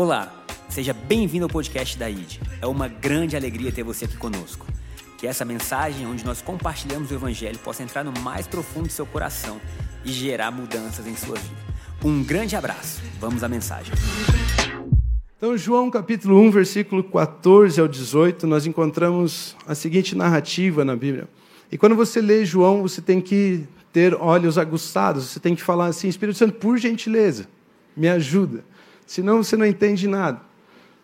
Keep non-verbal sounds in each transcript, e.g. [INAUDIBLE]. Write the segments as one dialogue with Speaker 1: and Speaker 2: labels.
Speaker 1: Olá, seja bem-vindo ao podcast da ID. É uma grande alegria ter você aqui conosco. Que essa mensagem, onde nós compartilhamos o Evangelho, possa entrar no mais profundo do seu coração e gerar mudanças em sua vida. Um grande abraço. Vamos à mensagem.
Speaker 2: Então, João capítulo 1, versículo 14 ao 18, nós encontramos a seguinte narrativa na Bíblia. E quando você lê João, você tem que ter olhos aguçados, você tem que falar assim: Espírito Santo, por gentileza, me ajuda. Senão você não entende nada.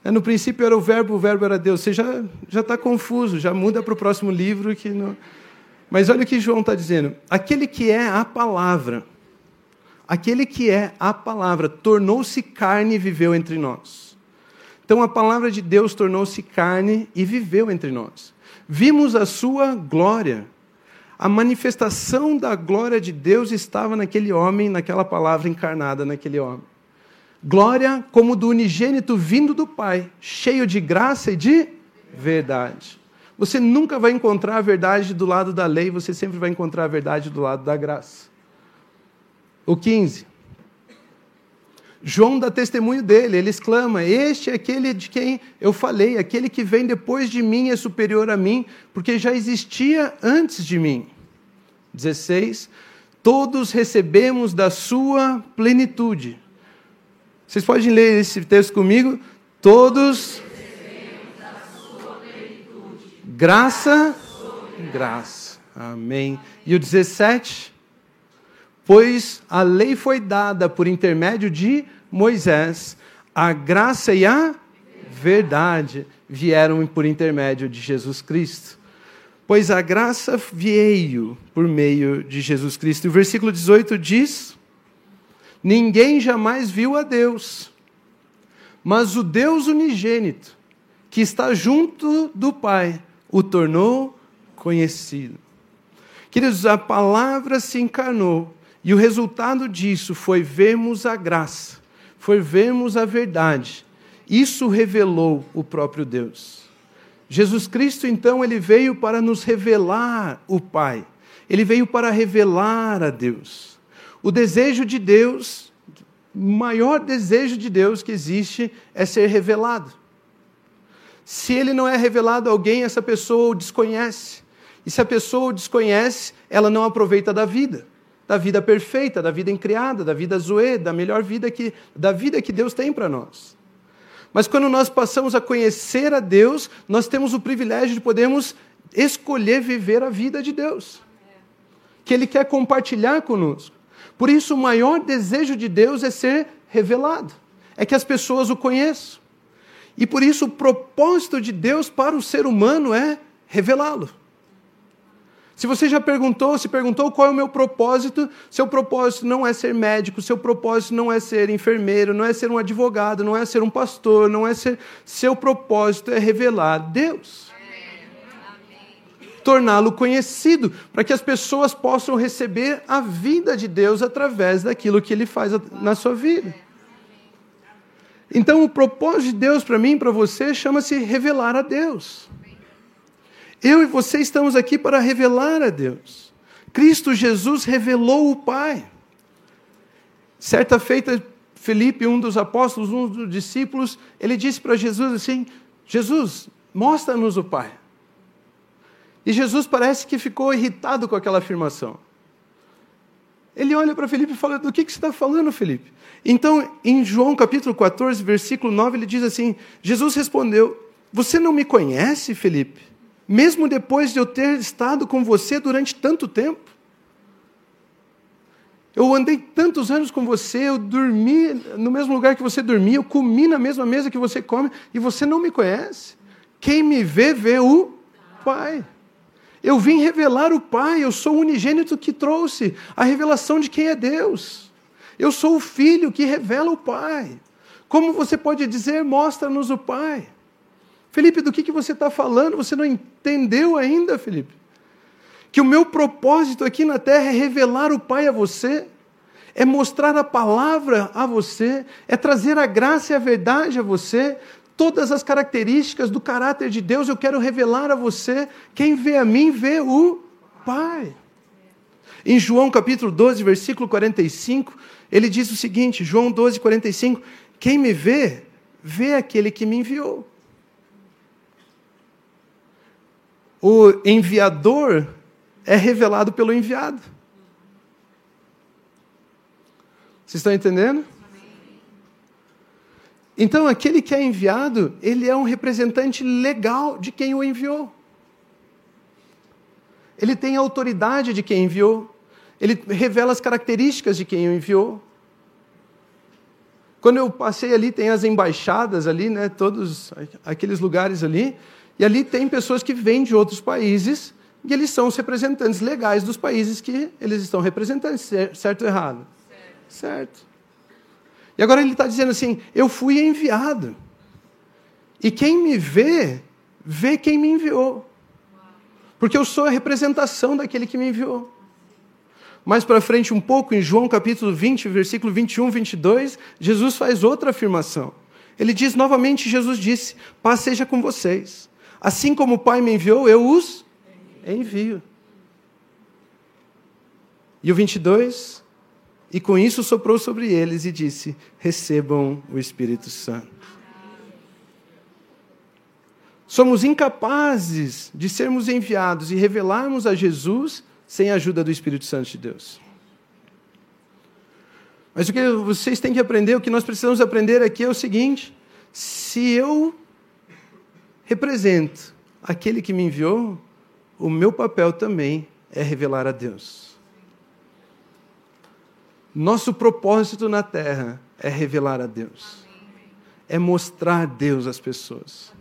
Speaker 2: É, no princípio era o verbo, o verbo era Deus. Você já já está confuso, já muda para o próximo livro que não. Mas olha o que João está dizendo: aquele que é a palavra, aquele que é a palavra, tornou-se carne e viveu entre nós. Então a palavra de Deus tornou-se carne e viveu entre nós. Vimos a sua glória. A manifestação da glória de Deus estava naquele homem, naquela palavra encarnada naquele homem. Glória como do unigênito vindo do Pai, cheio de graça e de verdade. Você nunca vai encontrar a verdade do lado da lei, você sempre vai encontrar a verdade do lado da graça. O 15. João dá testemunho dele, ele exclama: Este é aquele de quem eu falei, aquele que vem depois de mim é superior a mim, porque já existia antes de mim. 16. Todos recebemos da sua plenitude. Vocês podem ler esse texto comigo? Todos. Graça, graça. Amém. E o 17? Pois a lei foi dada por intermédio de Moisés, a graça e a verdade vieram por intermédio de Jesus Cristo. Pois a graça veio por meio de Jesus Cristo. E o versículo 18 diz: Ninguém jamais viu a Deus, mas o Deus unigênito, que está junto do Pai, o tornou conhecido. Queridos, a palavra se encarnou e o resultado disso foi vermos a graça, foi vermos a verdade. Isso revelou o próprio Deus. Jesus Cristo, então, ele veio para nos revelar o Pai. Ele veio para revelar a Deus. O desejo de Deus, o maior desejo de Deus que existe é ser revelado. Se ele não é revelado a alguém, essa pessoa o desconhece. E se a pessoa o desconhece, ela não aproveita da vida, da vida perfeita, da vida incriada, da vida zoe, da melhor vida que da vida que Deus tem para nós. Mas quando nós passamos a conhecer a Deus, nós temos o privilégio de podermos escolher viver a vida de Deus. Que ele quer compartilhar conosco. Por isso, o maior desejo de Deus é ser revelado, é que as pessoas o conheçam. E por isso, o propósito de Deus para o ser humano é revelá-lo. Se você já perguntou, se perguntou qual é o meu propósito, seu propósito não é ser médico, seu propósito não é ser enfermeiro, não é ser um advogado, não é ser um pastor, não é ser. Seu propósito é revelar Deus torná-lo conhecido, para que as pessoas possam receber a vida de Deus através daquilo que ele faz na sua vida. Então, o propósito de Deus para mim e para você chama-se revelar a Deus. Eu e você estamos aqui para revelar a Deus. Cristo Jesus revelou o Pai. Certa feita, Felipe, um dos apóstolos, um dos discípulos, ele disse para Jesus assim: Jesus, mostra-nos o Pai. E Jesus parece que ficou irritado com aquela afirmação. Ele olha para Felipe e fala: Do que, que você está falando, Felipe? Então, em João capítulo 14, versículo 9, ele diz assim: Jesus respondeu: Você não me conhece, Felipe? Mesmo depois de eu ter estado com você durante tanto tempo? Eu andei tantos anos com você, eu dormi no mesmo lugar que você dormia, eu comi na mesma mesa que você come, e você não me conhece? Quem me vê, vê o Pai. Eu vim revelar o Pai, eu sou o unigênito que trouxe a revelação de quem é Deus. Eu sou o filho que revela o Pai. Como você pode dizer, mostra-nos o Pai? Felipe, do que, que você está falando? Você não entendeu ainda, Felipe? Que o meu propósito aqui na terra é revelar o Pai a você, é mostrar a palavra a você, é trazer a graça e a verdade a você, todas as características do caráter de Deus, eu quero revelar a você. Quem vê a mim, vê o Pai. Em João capítulo 12, versículo 45, ele diz o seguinte: João 12, 45: Quem me vê, vê aquele que me enviou. O enviador é revelado pelo enviado. Vocês estão entendendo? Então, aquele que é enviado, ele é um representante legal de quem o enviou. Ele tem a autoridade de quem enviou. Ele revela as características de quem o enviou. Quando eu passei ali, tem as embaixadas ali, né, todos aqueles lugares ali, e ali tem pessoas que vêm de outros países e eles são os representantes legais dos países que eles estão representando, certo ou errado? Certo. certo. E agora ele está dizendo assim: eu fui enviado. E quem me vê, vê quem me enviou. Porque eu sou a representação daquele que me enviou. Mais para frente um pouco, em João capítulo 20, versículo 21, 22, Jesus faz outra afirmação. Ele diz novamente, Jesus disse, paz seja com vocês. Assim como o Pai me enviou, eu os envio. E o 22, e com isso soprou sobre eles e disse, recebam o Espírito Santo. Somos incapazes de sermos enviados e revelarmos a Jesus sem a ajuda do Espírito Santo de Deus. Mas o que vocês têm que aprender, o que nós precisamos aprender aqui é o seguinte: se eu represento aquele que me enviou, o meu papel também é revelar a Deus. Nosso propósito na terra é revelar a Deus, é mostrar Deus às pessoas.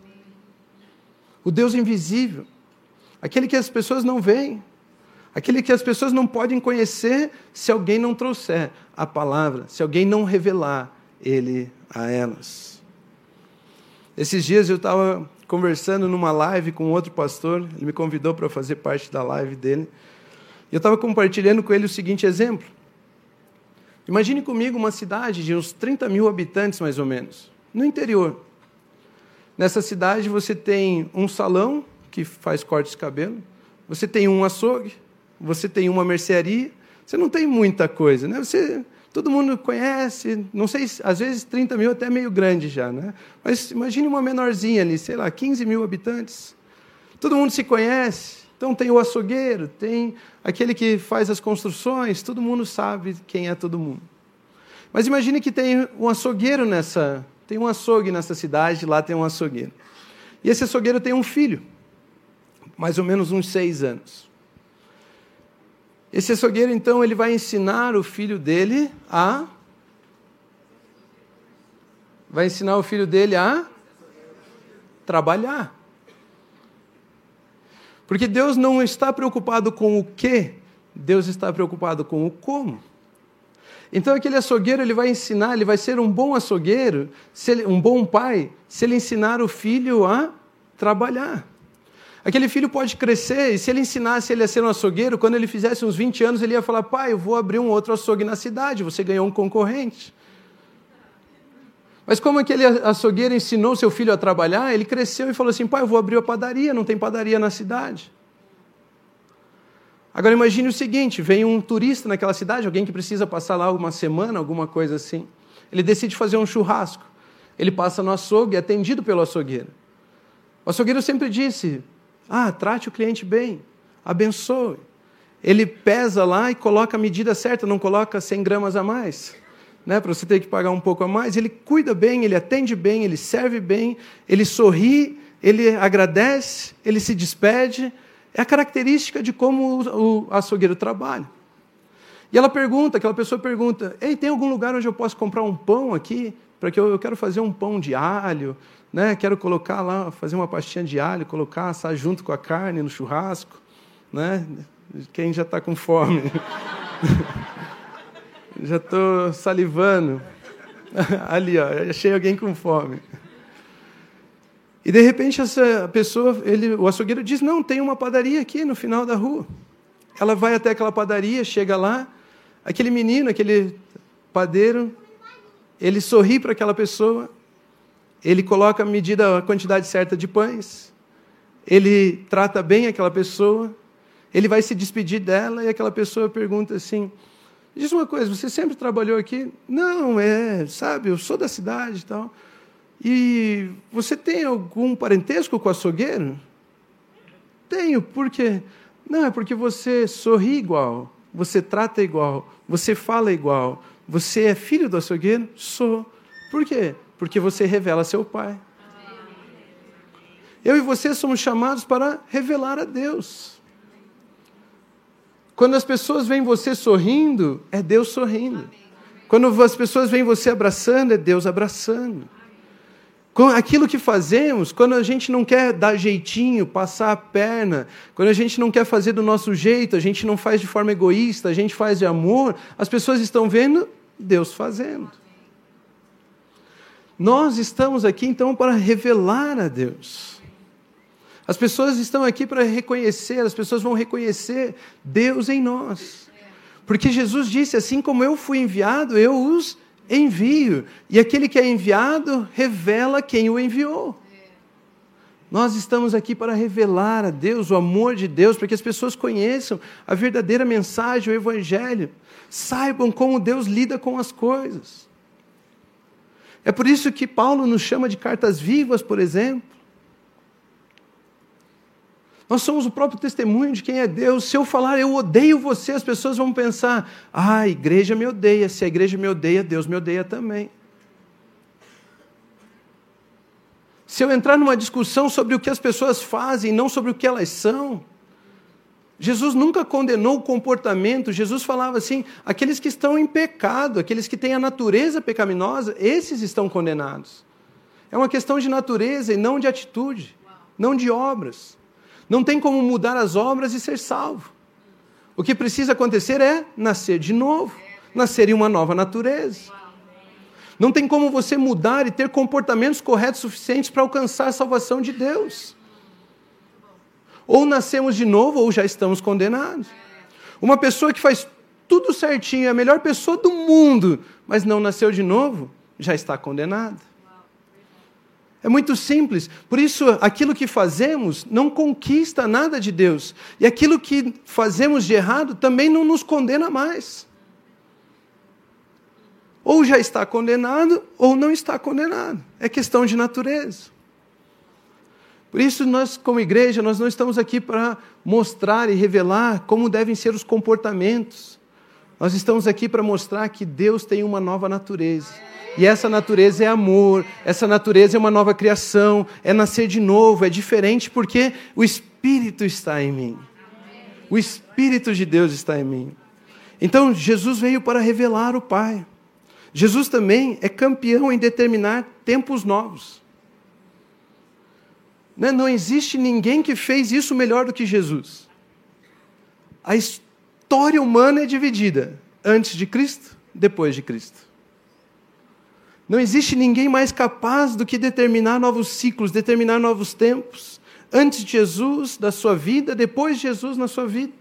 Speaker 2: O Deus invisível, aquele que as pessoas não veem, Aquele que as pessoas não podem conhecer se alguém não trouxer a palavra, se alguém não revelar ele a elas. Esses dias eu estava conversando numa live com outro pastor, ele me convidou para fazer parte da live dele. E eu estava compartilhando com ele o seguinte exemplo. Imagine comigo uma cidade de uns 30 mil habitantes, mais ou menos, no interior. Nessa cidade você tem um salão que faz cortes de cabelo, você tem um açougue, você tem uma mercearia, você não tem muita coisa, né? Você, todo mundo conhece, não sei, às vezes 30 mil até meio grande já, né? Mas imagine uma menorzinha ali, sei lá, 15 mil habitantes. Todo mundo se conhece, então tem o açougueiro, tem aquele que faz as construções, todo mundo sabe quem é todo mundo. Mas imagine que tem um açougueiro nessa, tem um açougue nessa cidade, lá tem um açougueiro. E esse açougueiro tem um filho, mais ou menos uns seis anos. Esse açougueiro, então, ele vai ensinar o filho dele a. Vai ensinar o filho dele a trabalhar. Porque Deus não está preocupado com o que, Deus está preocupado com o como. Então aquele açougueiro ele vai ensinar, ele vai ser um bom açougueiro, ele, um bom pai, se ele ensinar o filho a trabalhar. Aquele filho pode crescer e se ele ensinasse ele a ser um açougueiro, quando ele fizesse uns 20 anos, ele ia falar: pai, eu vou abrir um outro açougue na cidade, você ganhou um concorrente. Mas como aquele açougueiro ensinou seu filho a trabalhar, ele cresceu e falou assim: pai, eu vou abrir a padaria, não tem padaria na cidade. Agora imagine o seguinte: vem um turista naquela cidade, alguém que precisa passar lá uma semana, alguma coisa assim. Ele decide fazer um churrasco. Ele passa no açougue, é atendido pelo açougueiro. O açougueiro sempre disse: ah, trate o cliente bem, abençoe. Ele pesa lá e coloca a medida certa, não coloca 100 gramas a mais, né, para você ter que pagar um pouco a mais. Ele cuida bem, ele atende bem, ele serve bem, ele sorri, ele agradece, ele se despede. É a característica de como o açougueiro trabalha. E ela pergunta, aquela pessoa pergunta: Ei, tem algum lugar onde eu posso comprar um pão aqui? Para que eu, eu quero fazer um pão de alho, né? Quero colocar lá, fazer uma pastinha de alho, colocar, assar junto com a carne no churrasco, né? Quem já está com fome? [LAUGHS] já estou salivando. [LAUGHS] Ali, ó, achei alguém com fome. E de repente essa pessoa, ele, o açougueiro diz: "Não, tem uma padaria aqui no final da rua". Ela vai até aquela padaria, chega lá, aquele menino, aquele padeiro, ele sorri para aquela pessoa, ele coloca a medida, a quantidade certa de pães, ele trata bem aquela pessoa, ele vai se despedir dela e aquela pessoa pergunta assim: Diz uma coisa, você sempre trabalhou aqui? Não, é, sabe, eu sou da cidade e tal. E você tem algum parentesco com o açougueiro? Tenho, por quê? Não, é porque você sorri igual, você trata igual, você fala igual. Você é filho do açougueiro? Sou. Por quê? Porque você revela seu pai. Eu e você somos chamados para revelar a Deus. Quando as pessoas veem você sorrindo, é Deus sorrindo. Quando as pessoas veem você abraçando, é Deus abraçando. Aquilo que fazemos, quando a gente não quer dar jeitinho, passar a perna, quando a gente não quer fazer do nosso jeito, a gente não faz de forma egoísta, a gente faz de amor, as pessoas estão vendo Deus fazendo. Nós estamos aqui então para revelar a Deus. As pessoas estão aqui para reconhecer, as pessoas vão reconhecer Deus em nós. Porque Jesus disse: assim como eu fui enviado, eu os envio. E aquele que é enviado revela quem o enviou. Nós estamos aqui para revelar a Deus, o amor de Deus, para que as pessoas conheçam a verdadeira mensagem, o Evangelho, saibam como Deus lida com as coisas. É por isso que Paulo nos chama de cartas vivas, por exemplo. Nós somos o próprio testemunho de quem é Deus. Se eu falar eu odeio você, as pessoas vão pensar: ah, a igreja me odeia. Se a igreja me odeia, Deus me odeia também. Se eu entrar numa discussão sobre o que as pessoas fazem, não sobre o que elas são, Jesus nunca condenou o comportamento, Jesus falava assim: aqueles que estão em pecado, aqueles que têm a natureza pecaminosa, esses estão condenados. É uma questão de natureza e não de atitude, não de obras. Não tem como mudar as obras e ser salvo. O que precisa acontecer é nascer de novo, nascer em uma nova natureza. Não tem como você mudar e ter comportamentos corretos suficientes para alcançar a salvação de Deus. Ou nascemos de novo ou já estamos condenados. Uma pessoa que faz tudo certinho, é a melhor pessoa do mundo, mas não nasceu de novo, já está condenada. É muito simples. Por isso, aquilo que fazemos não conquista nada de Deus. E aquilo que fazemos de errado também não nos condena mais. Ou já está condenado, ou não está condenado. É questão de natureza. Por isso, nós, como igreja, nós não estamos aqui para mostrar e revelar como devem ser os comportamentos. Nós estamos aqui para mostrar que Deus tem uma nova natureza. E essa natureza é amor, essa natureza é uma nova criação, é nascer de novo, é diferente porque o Espírito está em mim. O Espírito de Deus está em mim. Então, Jesus veio para revelar o Pai. Jesus também é campeão em determinar tempos novos. Né, não existe ninguém que fez isso melhor do que Jesus. A história humana é dividida antes de Cristo, depois de Cristo. Não existe ninguém mais capaz do que determinar novos ciclos, determinar novos tempos. Antes de Jesus, da sua vida, depois de Jesus, na sua vida.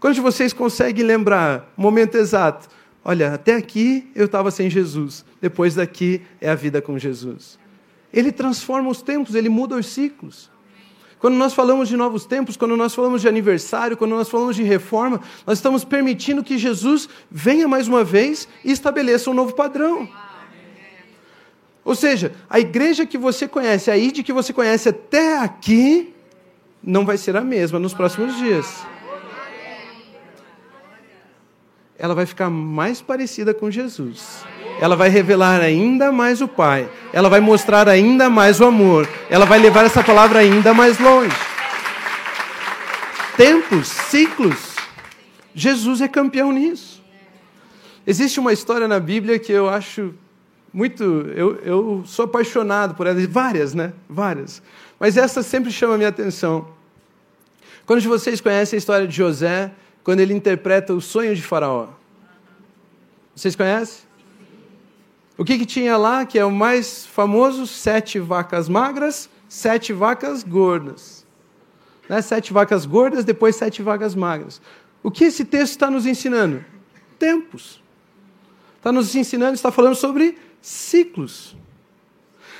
Speaker 2: Quando vocês conseguem lembrar o momento exato? Olha, até aqui eu estava sem Jesus, depois daqui é a vida com Jesus. Ele transforma os tempos, ele muda os ciclos. Quando nós falamos de novos tempos, quando nós falamos de aniversário, quando nós falamos de reforma, nós estamos permitindo que Jesus venha mais uma vez e estabeleça um novo padrão. Ou seja, a igreja que você conhece, a ID que você conhece até aqui, não vai ser a mesma nos próximos dias. Ela vai ficar mais parecida com Jesus. Ela vai revelar ainda mais o Pai. Ela vai mostrar ainda mais o amor. Ela vai levar essa palavra ainda mais longe. Tempos, ciclos. Jesus é campeão nisso. Existe uma história na Bíblia que eu acho muito. Eu, eu sou apaixonado por elas, várias, né? Várias. Mas essa sempre chama a minha atenção. Quando vocês conhecem a história de José, quando ele interpreta o sonho de Faraó? Vocês conhecem? O que, que tinha lá, que é o mais famoso? Sete vacas magras, sete vacas gordas. Né? Sete vacas gordas, depois sete vacas magras. O que esse texto está nos ensinando? Tempos. Está nos ensinando, está falando sobre ciclos.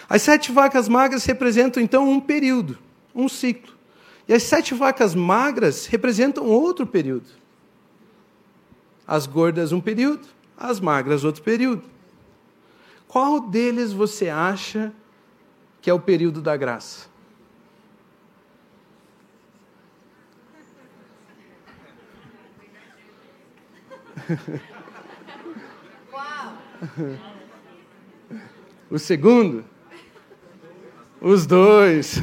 Speaker 2: As sete vacas magras representam então um período, um ciclo. E as sete vacas magras representam outro período. As gordas, um período, as magras, outro período. Qual deles você acha que é o período da graça? O segundo? Os dois.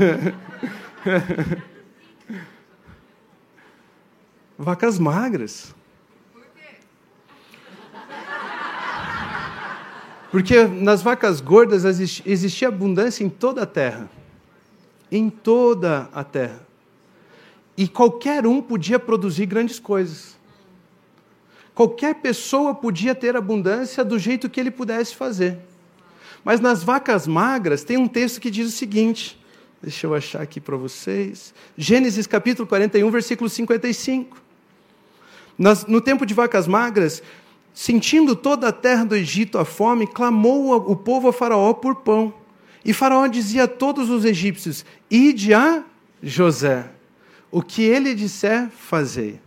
Speaker 2: Vacas magras. Porque nas vacas gordas existia abundância em toda a terra. Em toda a terra. E qualquer um podia produzir grandes coisas. Qualquer pessoa podia ter abundância do jeito que ele pudesse fazer. Mas nas vacas magras tem um texto que diz o seguinte: deixa eu achar aqui para vocês. Gênesis capítulo 41, versículo 55. Nas, no tempo de vacas magras, sentindo toda a terra do Egito a fome, clamou o povo a Faraó por pão. E Faraó dizia a todos os egípcios: Ide a José, o que ele disser, fazei.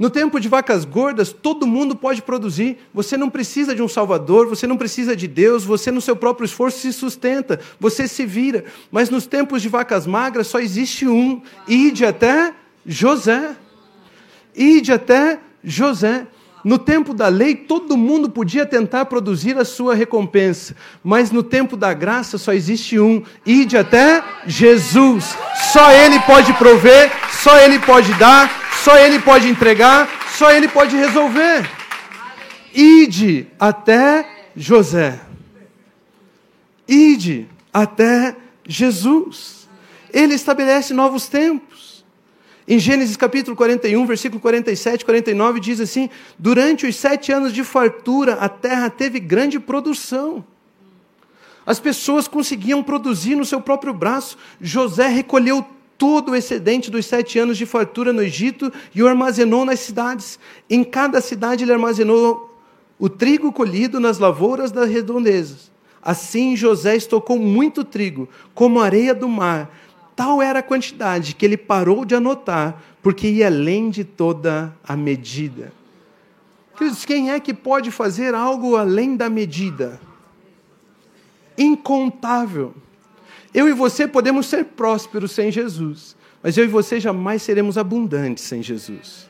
Speaker 2: No tempo de vacas gordas, todo mundo pode produzir. Você não precisa de um Salvador, você não precisa de Deus, você no seu próprio esforço se sustenta, você se vira. Mas nos tempos de vacas magras só existe um: ide até José. Ide até José. No tempo da lei, todo mundo podia tentar produzir a sua recompensa, mas no tempo da graça só existe um: ide até Jesus. Só Ele pode prover, só Ele pode dar, só Ele pode entregar, só Ele pode resolver. Ide até José. Ide até Jesus. Ele estabelece novos tempos. Em Gênesis capítulo 41, versículo 47 e 49, diz assim: Durante os sete anos de fartura, a terra teve grande produção. As pessoas conseguiam produzir no seu próprio braço. José recolheu todo o excedente dos sete anos de fartura no Egito e o armazenou nas cidades. Em cada cidade ele armazenou o trigo colhido nas lavouras das redondezas. Assim José estocou muito trigo, como areia do mar. Tal era a quantidade que ele parou de anotar, porque ia além de toda a medida. Queridos, quem é que pode fazer algo além da medida? Incontável. Eu e você podemos ser prósperos sem Jesus, mas eu e você jamais seremos abundantes sem Jesus.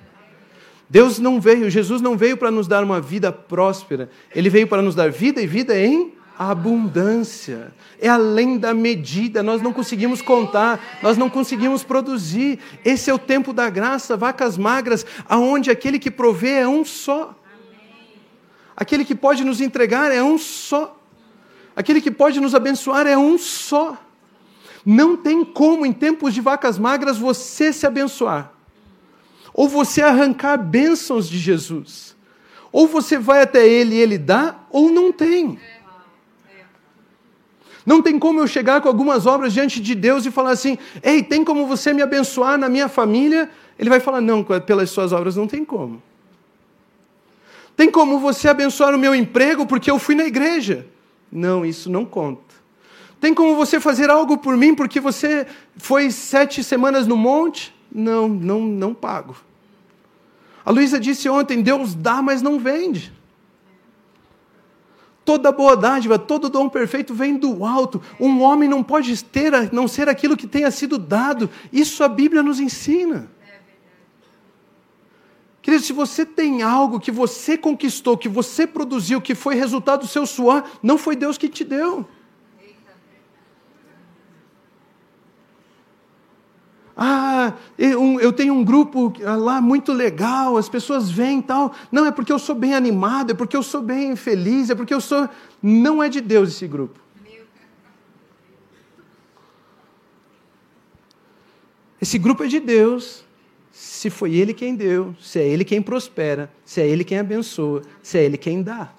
Speaker 2: Deus não veio, Jesus não veio para nos dar uma vida próspera, ele veio para nos dar vida e vida em abundância. É além da medida, nós não conseguimos contar, nós não conseguimos produzir. Esse é o tempo da graça, vacas magras, aonde aquele que provê é um só. Aquele que pode nos entregar é um só. Aquele que pode nos abençoar é um só. Não tem como, em tempos de vacas magras, você se abençoar. Ou você arrancar bênçãos de Jesus. Ou você vai até Ele e Ele dá, ou não tem. Não tem como eu chegar com algumas obras diante de Deus e falar assim: ei, tem como você me abençoar na minha família? Ele vai falar: não, pelas suas obras não tem como. Tem como você abençoar o meu emprego porque eu fui na igreja? Não, isso não conta. Tem como você fazer algo por mim porque você foi sete semanas no monte? Não, não, não pago. A Luísa disse ontem: Deus dá, mas não vende. Toda boa dádiva, todo dom perfeito vem do alto. Um homem não pode ter, não ser aquilo que tenha sido dado. Isso a Bíblia nos ensina. Querido, se você tem algo que você conquistou, que você produziu, que foi resultado do seu suor, não foi Deus que te deu. Ah, eu tenho um grupo lá muito legal, as pessoas vêm e tal. Não, é porque eu sou bem animado, é porque eu sou bem feliz, é porque eu sou. Não é de Deus esse grupo. Esse grupo é de Deus, se foi Ele quem deu, se é Ele quem prospera, se é Ele quem abençoa, se é Ele quem dá.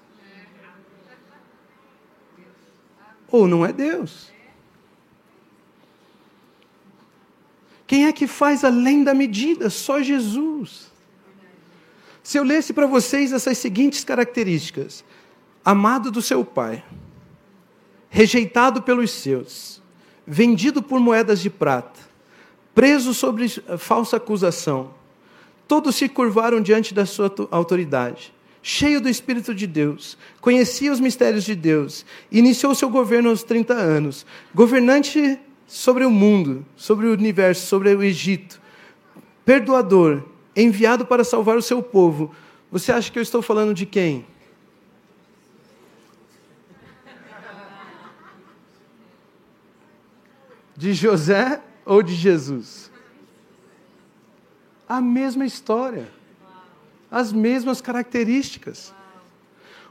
Speaker 2: Ou não é Deus. Quem é que faz além da medida? Só Jesus. Se eu lesse para vocês essas seguintes características: amado do seu pai, rejeitado pelos seus, vendido por moedas de prata, preso sobre falsa acusação, todos se curvaram diante da sua autoridade. cheio do Espírito de Deus, conhecia os mistérios de Deus, iniciou seu governo aos 30 anos, governante sobre o mundo, sobre o universo, sobre o Egito, perdoador, enviado para salvar o seu povo. Você acha que eu estou falando de quem? De José ou de Jesus? A mesma história, as mesmas características.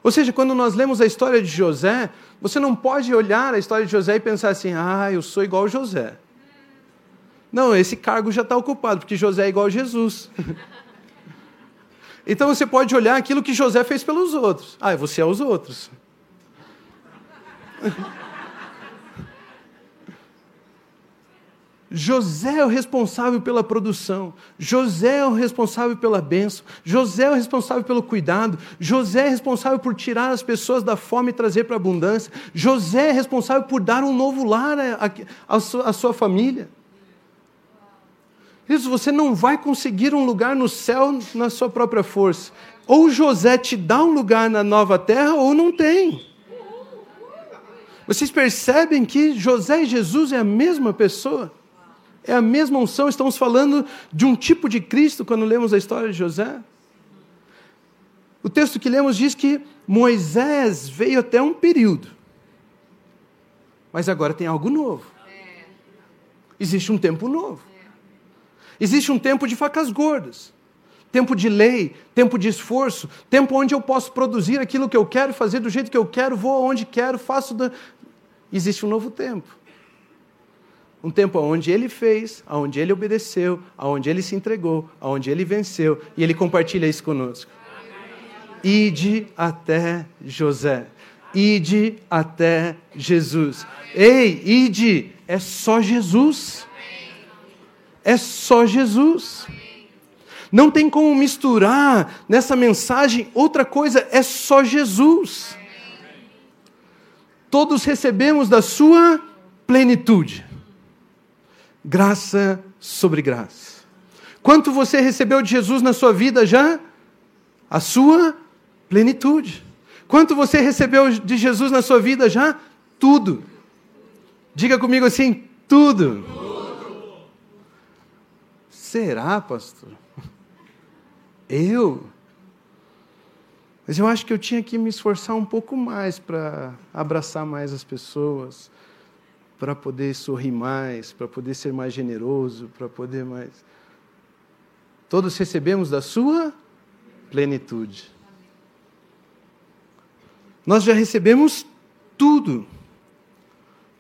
Speaker 2: Ou seja, quando nós lemos a história de José, você não pode olhar a história de José e pensar assim: ah, eu sou igual José. Não, esse cargo já está ocupado, porque José é igual a Jesus. [LAUGHS] então você pode olhar aquilo que José fez pelos outros. Ah, você é os outros. [LAUGHS] José é o responsável pela produção, José é o responsável pela bênção, José é o responsável pelo cuidado, José é responsável por tirar as pessoas da fome e trazer para a abundância, José é responsável por dar um novo lar à sua família. Isso, você não vai conseguir um lugar no céu na sua própria força. Ou José te dá um lugar na nova terra, ou não tem. Vocês percebem que José e Jesus é a mesma pessoa? É a mesma unção, estamos falando de um tipo de Cristo quando lemos a história de José. O texto que lemos diz que Moisés veio até um período, mas agora tem algo novo. Existe um tempo novo. Existe um tempo de facas gordas, tempo de lei, tempo de esforço, tempo onde eu posso produzir aquilo que eu quero, fazer do jeito que eu quero, vou aonde quero, faço. Da... Existe um novo tempo. Um tempo onde ele fez, onde ele obedeceu, onde ele se entregou, onde ele venceu, e ele compartilha isso conosco. Ide até José. Ide até Jesus. Ei, ide, é só Jesus. É só Jesus. Não tem como misturar nessa mensagem outra coisa, é só Jesus. Todos recebemos da sua plenitude graça sobre graça. Quanto você recebeu de Jesus na sua vida já? A sua plenitude. Quanto você recebeu de Jesus na sua vida já? Tudo. Diga comigo assim: tudo. tudo. Será, pastor? Eu? Mas eu acho que eu tinha que me esforçar um pouco mais para abraçar mais as pessoas, para poder sorrir mais, para poder ser mais generoso, para poder mais. Todos recebemos da sua plenitude. Nós já recebemos tudo.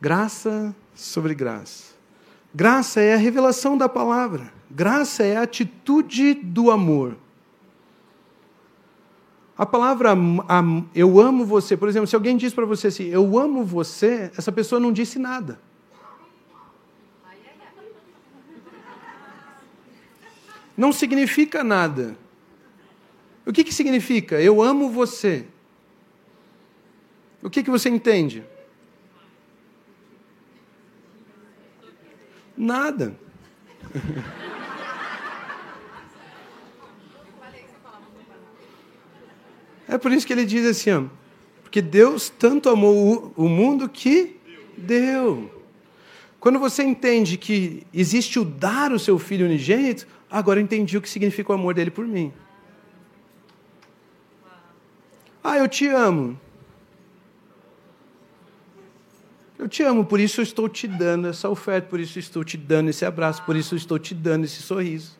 Speaker 2: Graça sobre graça. Graça é a revelação da palavra. Graça é a atitude do amor. A palavra eu amo você, por exemplo, se alguém diz para você assim, eu amo você, essa pessoa não disse nada. Não significa nada. O que, que significa? Eu amo você. O que, que você entende? Nada. [LAUGHS] É por isso que ele diz assim, ó, porque Deus tanto amou o mundo que deu. Quando você entende que existe o dar o seu filho unigênito, agora eu entendi o que significa o amor dele por mim. Ah, eu te amo. Eu te amo, por isso eu estou te dando essa oferta, por isso eu estou te dando esse abraço, por isso eu estou te dando esse sorriso.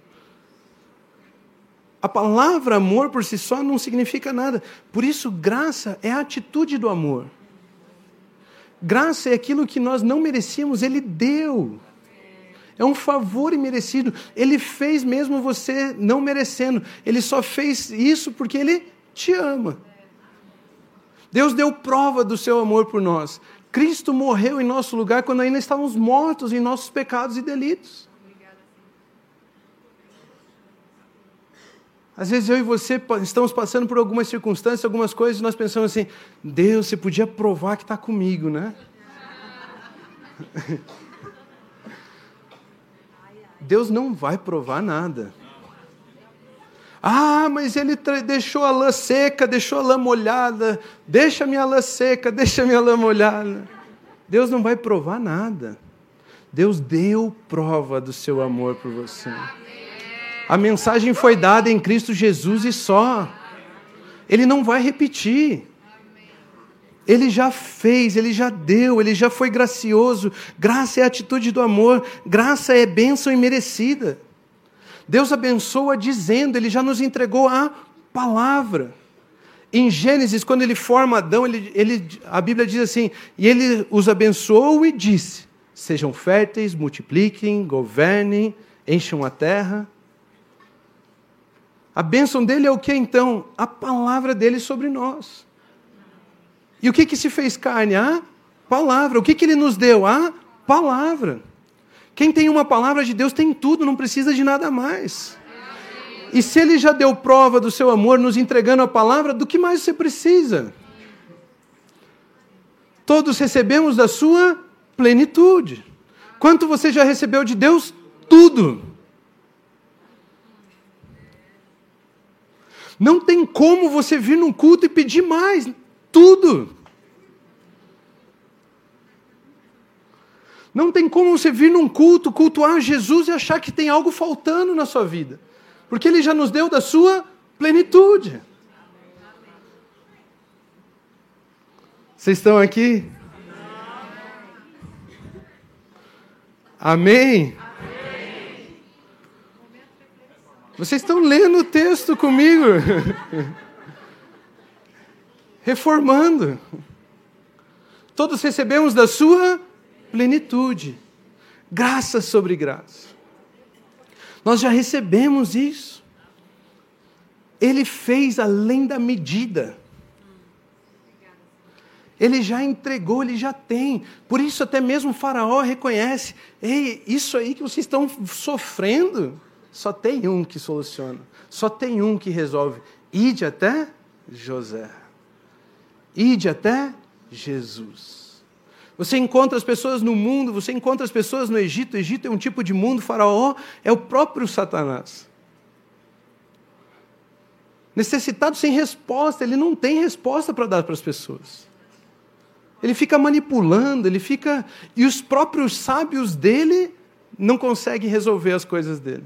Speaker 2: A palavra amor por si só não significa nada. Por isso, graça é a atitude do amor. Graça é aquilo que nós não merecíamos, Ele deu. É um favor imerecido. Ele fez mesmo você não merecendo. Ele só fez isso porque Ele te ama. Deus deu prova do seu amor por nós. Cristo morreu em nosso lugar quando ainda estávamos mortos em nossos pecados e delitos. Às vezes eu e você estamos passando por algumas circunstâncias, algumas coisas, e nós pensamos assim: Deus, você podia provar que está comigo, né? [LAUGHS] Deus não vai provar nada. Ah, mas ele deixou a lã seca, deixou a lã molhada. Deixa minha lã seca, [LAUGHS] deixa minha lã molhada. Deus não vai provar nada. Deus deu prova do seu amor por você. A mensagem foi dada em Cristo Jesus e só. Ele não vai repetir. Ele já fez, ele já deu, ele já foi gracioso. Graça é a atitude do amor, graça é bênção imerecida. Deus abençoa dizendo, ele já nos entregou a palavra. Em Gênesis, quando ele forma Adão, ele, ele, a Bíblia diz assim: e ele os abençoou e disse: sejam férteis, multipliquem, governem, encham a terra. A bênção dele é o que então? A palavra dele sobre nós. E o que, que se fez carne? A palavra. O que, que ele nos deu? A palavra. Quem tem uma palavra de Deus tem tudo, não precisa de nada mais. E se ele já deu prova do seu amor nos entregando a palavra, do que mais você precisa? Todos recebemos da sua plenitude. Quanto você já recebeu de Deus? Tudo. Não tem como você vir num culto e pedir mais. Tudo. Não tem como você vir num culto, cultuar Jesus e achar que tem algo faltando na sua vida porque Ele já nos deu da sua plenitude. Vocês estão aqui? Amém? Vocês estão lendo o texto comigo? [LAUGHS] Reformando. Todos recebemos da sua plenitude. Graça sobre graça. Nós já recebemos isso. Ele fez além da medida. Ele já entregou, ele já tem. Por isso, até mesmo Faraó reconhece: ei, isso aí que vocês estão sofrendo, só tem um que soluciona, só tem um que resolve. Ide até José. Ide até Jesus. Você encontra as pessoas no mundo, você encontra as pessoas no Egito. O Egito é um tipo de mundo, Faraó é o próprio Satanás. Necessitado sem resposta, ele não tem resposta para dar para as pessoas. Ele fica manipulando, ele fica. E os próprios sábios dele não conseguem resolver as coisas dele.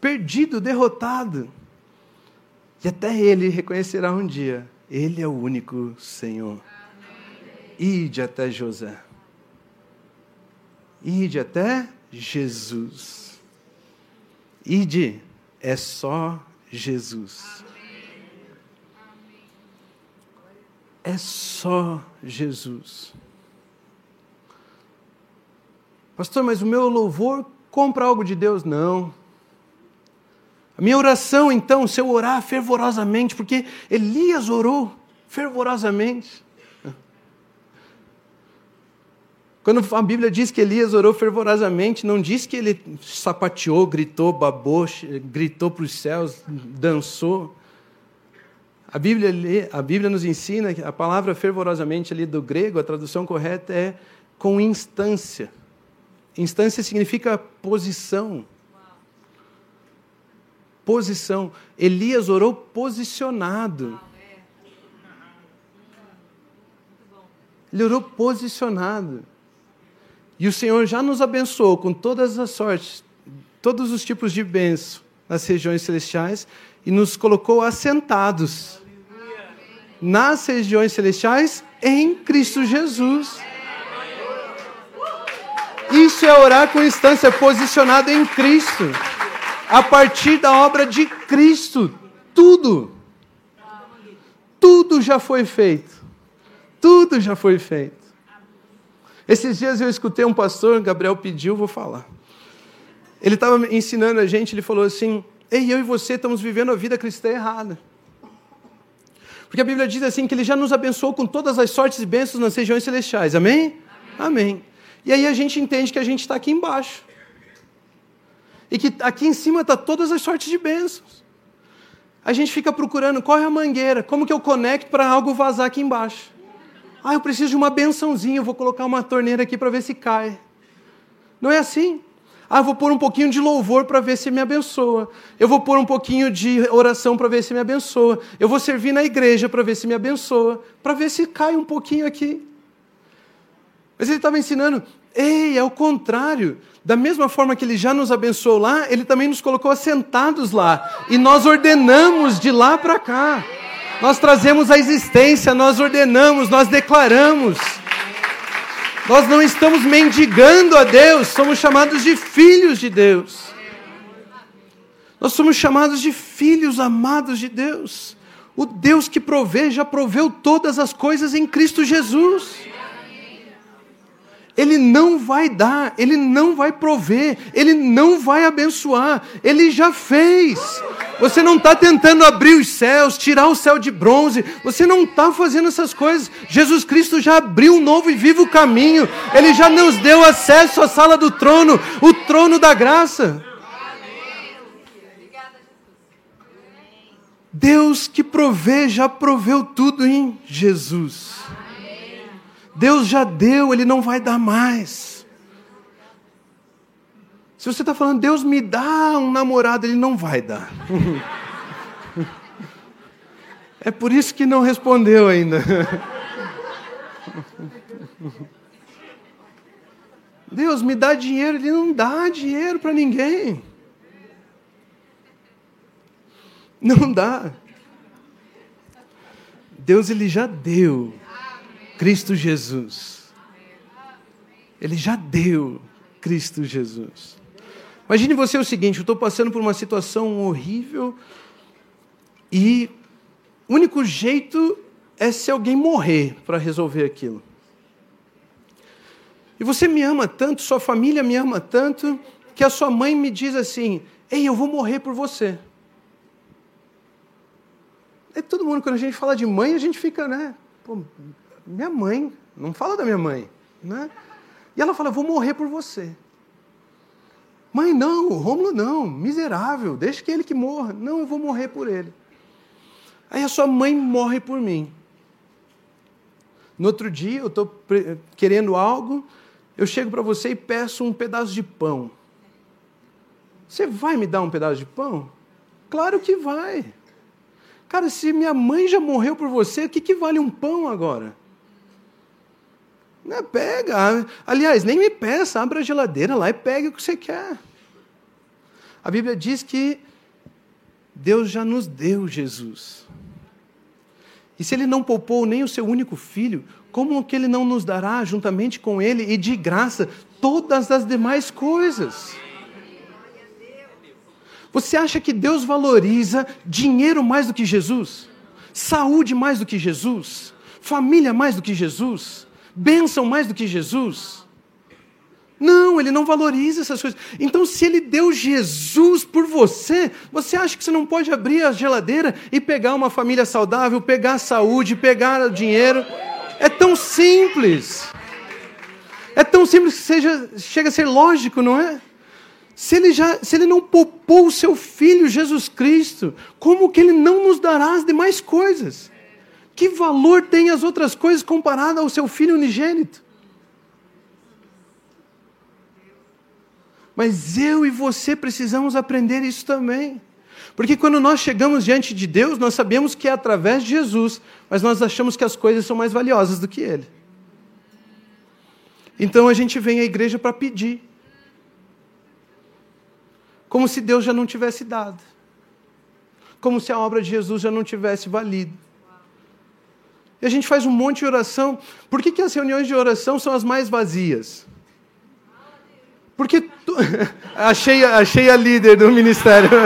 Speaker 2: Perdido, derrotado. E até ele reconhecerá um dia ele é o único Senhor. Ide até José. Ide até Jesus. Ide é só Jesus. É só Jesus. Pastor, mas o meu louvor compra algo de Deus? Não. A minha oração, então, se eu orar fervorosamente, porque Elias orou fervorosamente. Quando a Bíblia diz que Elias orou fervorosamente, não diz que ele sapateou, gritou, babou, gritou para os céus, dançou. A Bíblia, a Bíblia nos ensina que a palavra fervorosamente ali do grego, a tradução correta é com instância. Instância significa posição posição. Elias orou posicionado. Ele orou posicionado. E o Senhor já nos abençoou com todas as sortes, todos os tipos de bênção nas regiões celestiais e nos colocou assentados nas regiões celestiais em Cristo Jesus. Isso é orar com instância posicionada em Cristo a partir da obra de Cristo. Tudo. Tudo já foi feito. Tudo já foi feito. Esses dias eu escutei um pastor, Gabriel pediu, vou falar. Ele estava ensinando a gente, ele falou assim: Ei, eu e você estamos vivendo a vida cristã errada. Porque a Bíblia diz assim que ele já nos abençoou com todas as sortes e bênçãos nas regiões celestiais. Amém? Amém. Amém. E aí a gente entende que a gente está aqui embaixo. E que aqui em cima está todas as sortes de bênçãos. A gente fica procurando é a mangueira, como que eu conecto para algo vazar aqui embaixo. Ah, eu preciso de uma bençãozinha, eu vou colocar uma torneira aqui para ver se cai. Não é assim. Ah, vou pôr um pouquinho de louvor para ver se me abençoa. Eu vou pôr um pouquinho de oração para ver se me abençoa. Eu vou servir na igreja para ver se me abençoa. Para ver se cai um pouquinho aqui. Mas ele estava ensinando, ei, é o contrário. Da mesma forma que ele já nos abençoou lá, ele também nos colocou assentados lá. E nós ordenamos de lá para cá. Nós trazemos a existência, nós ordenamos, nós declaramos. Nós não estamos mendigando a Deus, somos chamados de filhos de Deus. Nós somos chamados de filhos amados de Deus. O Deus que provê já proveu todas as coisas em Cristo Jesus. Ele não vai dar, ele não vai prover, ele não vai abençoar, ele já fez. Você não está tentando abrir os céus, tirar o céu de bronze, você não está fazendo essas coisas. Jesus Cristo já abriu um novo e vivo caminho, ele já nos deu acesso à sala do trono, o trono da graça. Deus que provê, já proveu tudo em Jesus. Deus já deu, Ele não vai dar mais. Se você está falando, Deus me dá um namorado, Ele não vai dar. [LAUGHS] É por isso que não respondeu ainda. [LAUGHS] Deus me dá dinheiro, Ele não dá dinheiro para ninguém. Não dá. Deus ele já deu. Cristo Jesus. Ele já deu Cristo Jesus. Imagine você o seguinte: eu estou passando por uma situação horrível e o único jeito é se alguém morrer para resolver aquilo. E você me ama tanto, sua família me ama tanto, que a sua mãe me diz assim: Ei, eu vou morrer por você. É todo mundo, quando a gente fala de mãe, a gente fica, né? Pô, minha mãe, não fala da minha mãe, né? E ela fala, vou morrer por você. Mãe, não, Rômulo não, miserável, deixa que ele que morra. Não, eu vou morrer por ele. Aí a sua mãe morre por mim. No outro dia, eu estou querendo algo, eu chego para você e peço um pedaço de pão. Você vai me dar um pedaço de pão? Claro que vai. Cara, se minha mãe já morreu por você, o que, que vale um pão agora? Não, pega. Aliás, nem me peça, abra a geladeira lá e pegue o que você quer. A Bíblia diz que Deus já nos deu Jesus. E se Ele não poupou nem o seu único filho, como que Ele não nos dará juntamente com Ele e de graça todas as demais coisas? Você acha que Deus valoriza dinheiro mais do que Jesus? Saúde mais do que Jesus? Família mais do que Jesus? Bênção mais do que Jesus? Não, ele não valoriza essas coisas. Então, se ele deu Jesus por você, você acha que você não pode abrir a geladeira e pegar uma família saudável, pegar a saúde, pegar dinheiro? É tão simples. É tão simples que seja, chega a ser lógico, não é? Se ele, já, se ele não poupou o seu filho Jesus Cristo, como que ele não nos dará as demais coisas? Que valor tem as outras coisas comparado ao seu filho unigênito? Mas eu e você precisamos aprender isso também. Porque quando nós chegamos diante de Deus, nós sabemos que é através de Jesus, mas nós achamos que as coisas são mais valiosas do que Ele. Então a gente vem à igreja para pedir. Como se Deus já não tivesse dado. Como se a obra de Jesus já não tivesse valido. E a gente faz um monte de oração. Por que, que as reuniões de oração são as mais vazias? Porque. Tu... [LAUGHS] achei, achei a líder do ministério. [LAUGHS]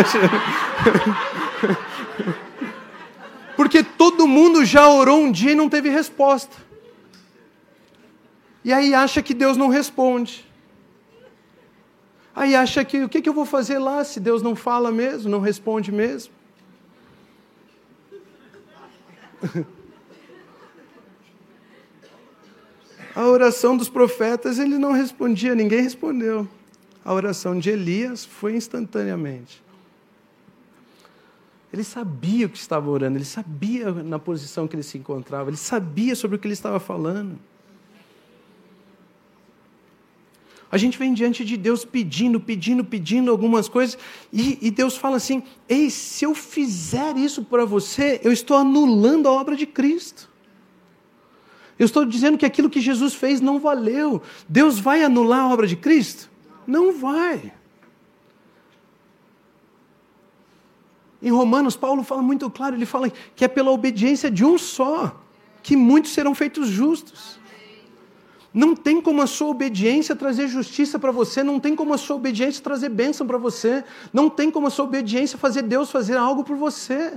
Speaker 2: Porque todo mundo já orou um dia e não teve resposta. E aí acha que Deus não responde. Aí acha que o que, que eu vou fazer lá se Deus não fala mesmo, não responde mesmo? [LAUGHS] A oração dos profetas ele não respondia, ninguém respondeu. A oração de Elias foi instantaneamente. Ele sabia o que estava orando, ele sabia na posição que ele se encontrava, ele sabia sobre o que ele estava falando. A gente vem diante de Deus pedindo, pedindo, pedindo algumas coisas, e, e Deus fala assim: Ei, se eu fizer isso para você, eu estou anulando a obra de Cristo. Eu estou dizendo que aquilo que Jesus fez não valeu. Deus vai anular a obra de Cristo? Não vai. Em Romanos, Paulo fala muito claro, ele fala que é pela obediência de um só que muitos serão feitos justos. Não tem como a sua obediência trazer justiça para você, não tem como a sua obediência trazer bênção para você, não tem como a sua obediência fazer Deus fazer algo por você.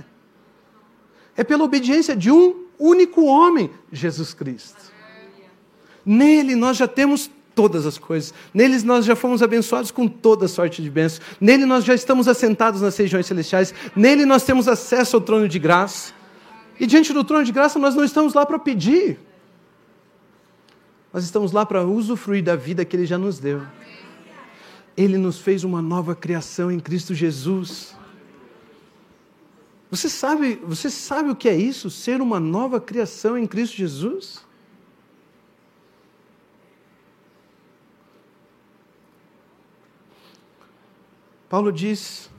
Speaker 2: É pela obediência de um único homem, Jesus Cristo. Nele nós já temos todas as coisas. Neles nós já fomos abençoados com toda sorte de bênçãos. Nele nós já estamos assentados nas regiões celestiais. Nele nós temos acesso ao trono de graça. E diante do trono de graça nós não estamos lá para pedir. Nós estamos lá para usufruir da vida que Ele já nos deu. Ele nos fez uma nova criação em Cristo Jesus. Você sabe, você sabe o que é isso? Ser uma nova criação em Cristo Jesus? Paulo diz,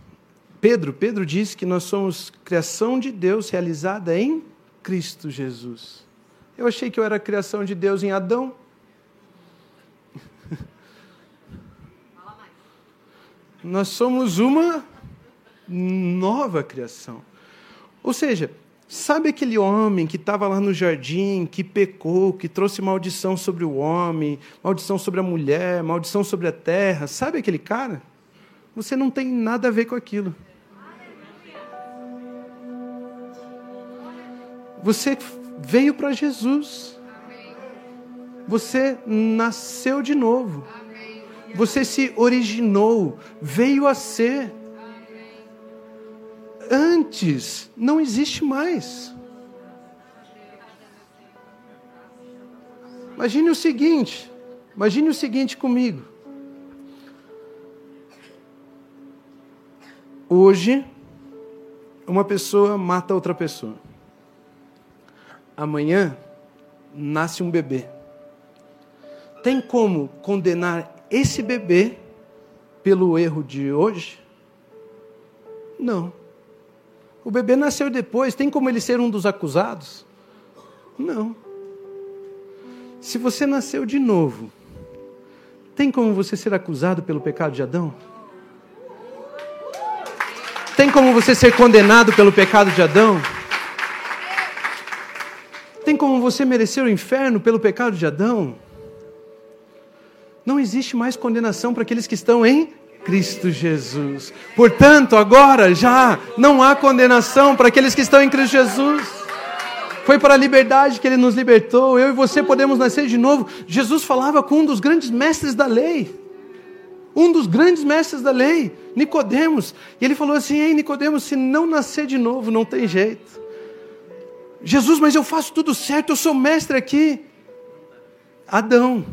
Speaker 2: Pedro, Pedro diz que nós somos criação de Deus realizada em Cristo Jesus. Eu achei que eu era criação de Deus em Adão. Nós somos uma nova criação. Ou seja, sabe aquele homem que estava lá no jardim, que pecou, que trouxe maldição sobre o homem, maldição sobre a mulher, maldição sobre a terra? Sabe aquele cara? Você não tem nada a ver com aquilo. Você veio para Jesus. Você nasceu de novo. Você se originou, veio a ser. Antes não existe mais. Imagine o seguinte, imagine o seguinte comigo. Hoje, uma pessoa mata outra pessoa. Amanhã, nasce um bebê. Tem como condenar esse bebê pelo erro de hoje? Não. O bebê nasceu depois, tem como ele ser um dos acusados? Não. Se você nasceu de novo, tem como você ser acusado pelo pecado de Adão? Tem como você ser condenado pelo pecado de Adão? Tem como você merecer o inferno pelo pecado de Adão? não existe mais condenação para aqueles que estão em Cristo Jesus. Portanto, agora já não há condenação para aqueles que estão em Cristo Jesus. Foi para a liberdade que ele nos libertou. Eu e você podemos nascer de novo. Jesus falava com um dos grandes mestres da lei. Um dos grandes mestres da lei, Nicodemos. E ele falou assim: "Ei, Nicodemos, se não nascer de novo, não tem jeito." Jesus, mas eu faço tudo certo, eu sou mestre aqui. Adão,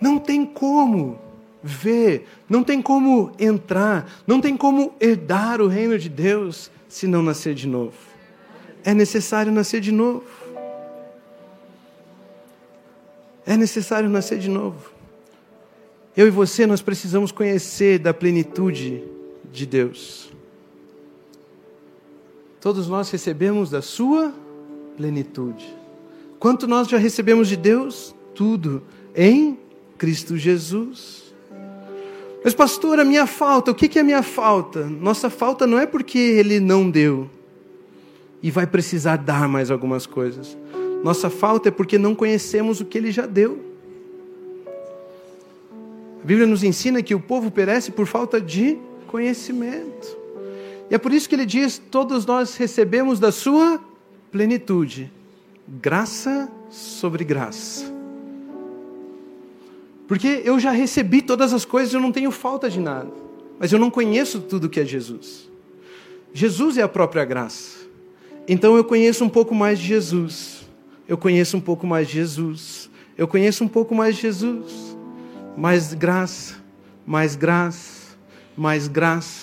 Speaker 2: não tem como ver, não tem como entrar, não tem como herdar o reino de Deus se não nascer de novo. É necessário nascer de novo. É necessário nascer de novo. Eu e você, nós precisamos conhecer da plenitude de Deus. Todos nós recebemos da Sua plenitude. Quanto nós já recebemos de Deus? Tudo em Cristo Jesus. Mas, pastor, a minha falta, o que é a minha falta? Nossa falta não é porque Ele não deu e vai precisar dar mais algumas coisas. Nossa falta é porque não conhecemos o que Ele já deu. A Bíblia nos ensina que o povo perece por falta de conhecimento. E é por isso que ele diz: todos nós recebemos da sua plenitude, graça sobre graça. Porque eu já recebi todas as coisas, eu não tenho falta de nada. Mas eu não conheço tudo que é Jesus. Jesus é a própria graça. Então eu conheço um pouco mais de Jesus. Eu conheço um pouco mais de Jesus. Eu conheço um pouco mais de Jesus. Mais graça, mais graça, mais graça.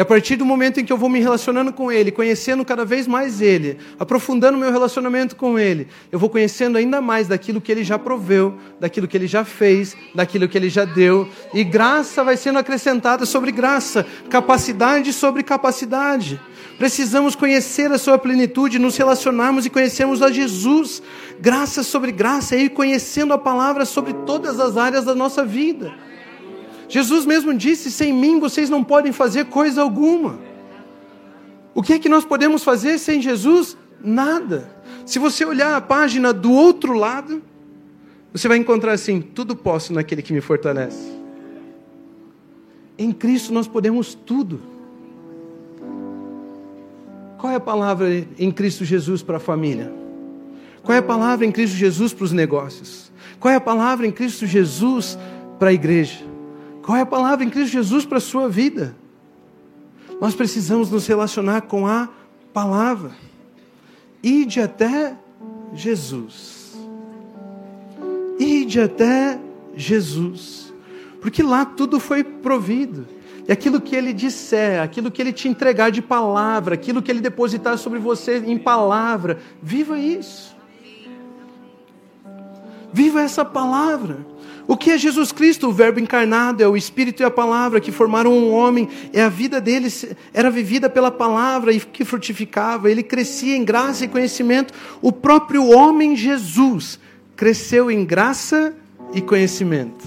Speaker 2: E a partir do momento em que eu vou me relacionando com Ele, conhecendo cada vez mais Ele, aprofundando meu relacionamento com Ele, eu vou conhecendo ainda mais daquilo que Ele já proveu, daquilo que Ele já fez, daquilo que Ele já deu. E graça vai sendo acrescentada sobre graça, capacidade sobre capacidade. Precisamos conhecer a Sua plenitude, nos relacionarmos e conhecermos a Jesus. Graça sobre graça, e conhecendo a palavra sobre todas as áreas da nossa vida. Jesus mesmo disse: sem mim vocês não podem fazer coisa alguma. O que é que nós podemos fazer sem Jesus? Nada. Se você olhar a página do outro lado, você vai encontrar assim: tudo posso naquele que me fortalece. Em Cristo nós podemos tudo. Qual é a palavra em Cristo Jesus para a família? Qual é a palavra em Cristo Jesus para os negócios? Qual é a palavra em Cristo Jesus para a igreja? Qual é a palavra em Cristo Jesus para a sua vida? Nós precisamos nos relacionar com a palavra. Ide até Jesus. Ide até Jesus. Porque lá tudo foi provido. E aquilo que ele disser, aquilo que ele te entregar de palavra, aquilo que ele depositar sobre você em palavra, viva isso. Viva essa palavra. O que é Jesus Cristo? O Verbo encarnado, é o Espírito e a palavra que formaram um homem. É a vida dele era vivida pela palavra e que frutificava. Ele crescia em graça e conhecimento. O próprio homem Jesus cresceu em graça e conhecimento.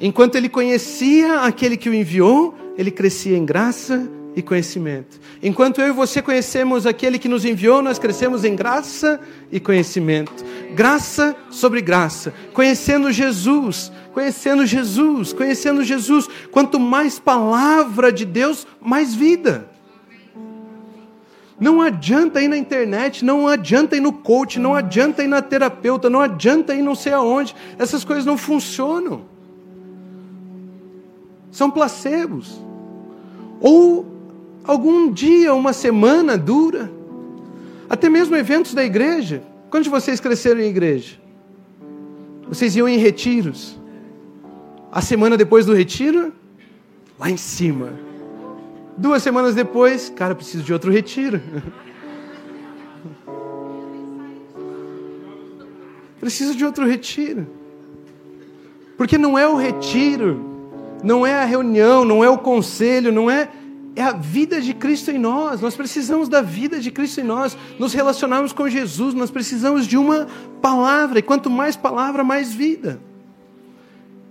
Speaker 2: Enquanto ele conhecia aquele que o enviou, ele crescia em graça e conhecimento. Enquanto eu e você conhecemos aquele que nos enviou, nós crescemos em graça e conhecimento. Graça sobre graça. Conhecendo Jesus, conhecendo Jesus, conhecendo Jesus. Quanto mais palavra de Deus, mais vida. Não adianta ir na internet, não adianta ir no coach, não adianta ir na terapeuta, não adianta ir não sei aonde. Essas coisas não funcionam. São placebos. Ou algum dia, uma semana dura. Até mesmo eventos da igreja. Quando vocês cresceram em igreja? Vocês iam em retiros. A semana depois do retiro, lá em cima. Duas semanas depois, cara, preciso de outro retiro. [LAUGHS] preciso de outro retiro. Porque não é o retiro, não é a reunião, não é o conselho, não é é a vida de Cristo em nós. Nós precisamos da vida de Cristo em nós. Nos relacionarmos com Jesus, nós precisamos de uma palavra. E quanto mais palavra, mais vida.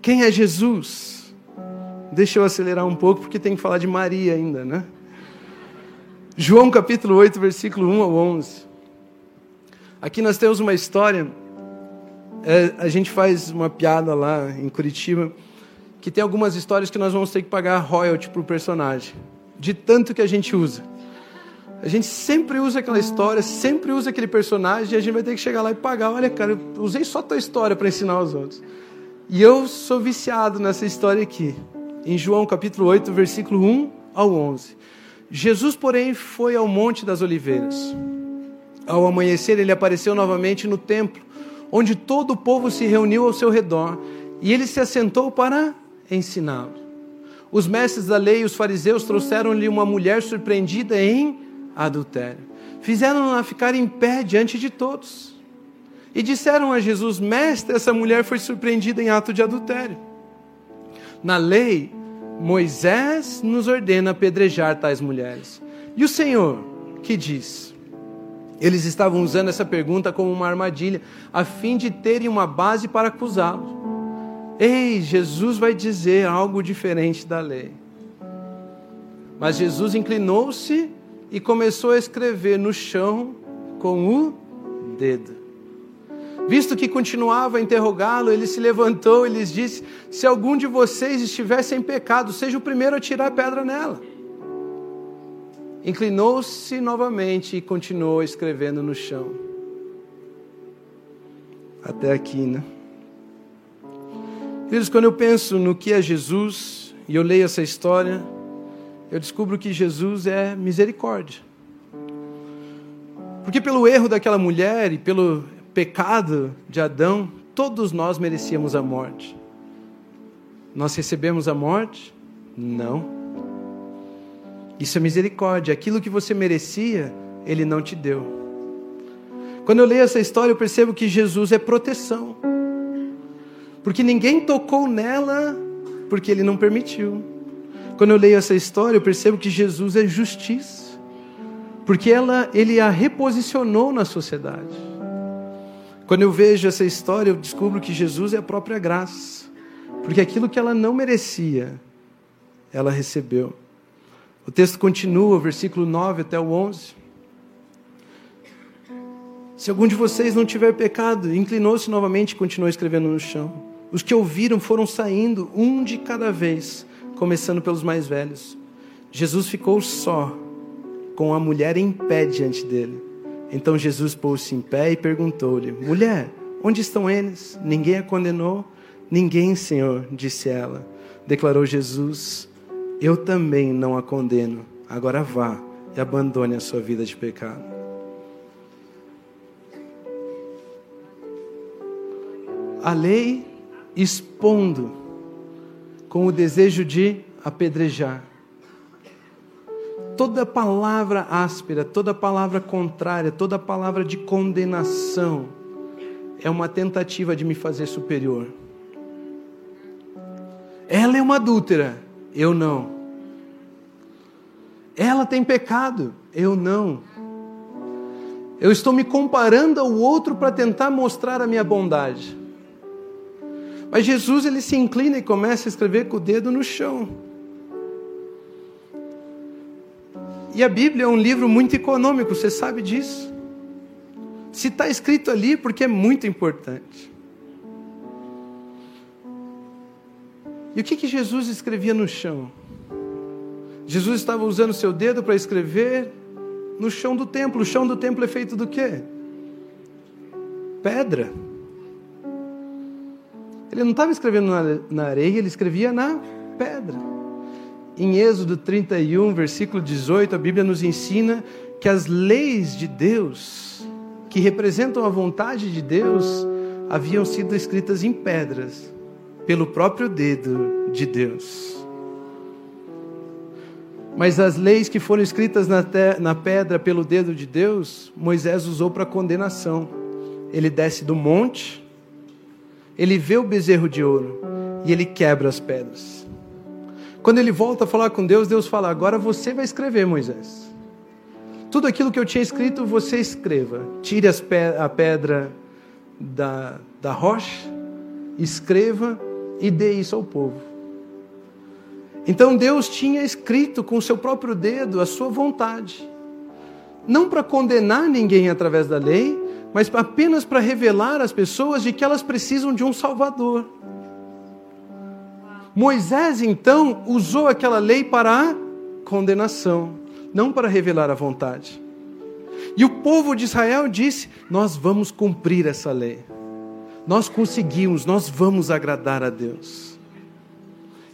Speaker 2: Quem é Jesus? Deixa eu acelerar um pouco, porque tem que falar de Maria ainda, né? João capítulo 8, versículo 1 ao 11. Aqui nós temos uma história. É, a gente faz uma piada lá em Curitiba que tem algumas histórias que nós vamos ter que pagar royalty para o personagem de tanto que a gente usa. A gente sempre usa aquela história, sempre usa aquele personagem e a gente vai ter que chegar lá e pagar. Olha, cara, eu usei só a tua história para ensinar os outros. E eu sou viciado nessa história aqui. Em João capítulo 8, versículo 1 ao 11. Jesus, porém, foi ao Monte das Oliveiras. Ao amanhecer, ele apareceu novamente no templo, onde todo o povo se reuniu ao seu redor, e ele se assentou para ensiná-lo. Os mestres da lei e os fariseus trouxeram-lhe uma mulher surpreendida em adultério. Fizeram-na ficar em pé diante de todos. E disseram a Jesus: Mestre, essa mulher foi surpreendida em ato de adultério. Na lei, Moisés nos ordena apedrejar tais mulheres. E o Senhor, que diz? Eles estavam usando essa pergunta como uma armadilha, a fim de terem uma base para acusá-lo. Ei, Jesus vai dizer algo diferente da lei. Mas Jesus inclinou-se e começou a escrever no chão com o dedo. Visto que continuava a interrogá-lo, ele se levantou e lhes disse: Se algum de vocês estiver sem pecado, seja o primeiro a tirar a pedra nela. Inclinou-se novamente e continuou escrevendo no chão. Até aqui, né? Queridos, quando eu penso no que é Jesus e eu leio essa história, eu descubro que Jesus é misericórdia. Porque pelo erro daquela mulher e pelo pecado de Adão, todos nós merecíamos a morte. Nós recebemos a morte? Não. Isso é misericórdia. Aquilo que você merecia, ele não te deu. Quando eu leio essa história, eu percebo que Jesus é proteção. Porque ninguém tocou nela porque ele não permitiu. Quando eu leio essa história, eu percebo que Jesus é justiça. Porque ela, ele a reposicionou na sociedade. Quando eu vejo essa história, eu descubro que Jesus é a própria graça. Porque aquilo que ela não merecia, ela recebeu. O texto continua, versículo 9 até o 11. Se algum de vocês não tiver pecado, inclinou-se novamente e continuou escrevendo no chão. Os que ouviram foram saindo, um de cada vez, começando pelos mais velhos. Jesus ficou só, com a mulher em pé diante dele. Então Jesus pôs-se em pé e perguntou-lhe: Mulher, onde estão eles? Ninguém a condenou? Ninguém, Senhor, disse ela. Declarou Jesus: Eu também não a condeno. Agora vá e abandone a sua vida de pecado. a lei expondo com o desejo de apedrejar. Toda palavra áspera, toda palavra contrária, toda palavra de condenação é uma tentativa de me fazer superior. Ela é uma adúltera, eu não. Ela tem pecado, eu não. Eu estou me comparando ao outro para tentar mostrar a minha bondade. Mas Jesus ele se inclina e começa a escrever com o dedo no chão. E a Bíblia é um livro muito econômico, você sabe disso. Se está escrito ali, porque é muito importante. E o que, que Jesus escrevia no chão? Jesus estava usando seu dedo para escrever no chão do templo. O chão do templo é feito do quê? Pedra. Ele não estava escrevendo na, na areia, ele escrevia na pedra. Em Êxodo 31, versículo 18, a Bíblia nos ensina que as leis de Deus, que representam a vontade de Deus, haviam sido escritas em pedras, pelo próprio dedo de Deus. Mas as leis que foram escritas na, na pedra pelo dedo de Deus, Moisés usou para condenação. Ele desce do monte, ele vê o bezerro de ouro e ele quebra as pedras. Quando ele volta a falar com Deus, Deus fala: Agora você vai escrever, Moisés. Tudo aquilo que eu tinha escrito, você escreva. Tire a pedra da, da rocha, escreva e dê isso ao povo. Então Deus tinha escrito com o seu próprio dedo a sua vontade. Não para condenar ninguém através da lei, mas apenas para revelar às pessoas de que elas precisam de um Salvador. Moisés, então, usou aquela lei para a condenação, não para revelar a vontade. E o povo de Israel disse: Nós vamos cumprir essa lei. Nós conseguimos, nós vamos agradar a Deus.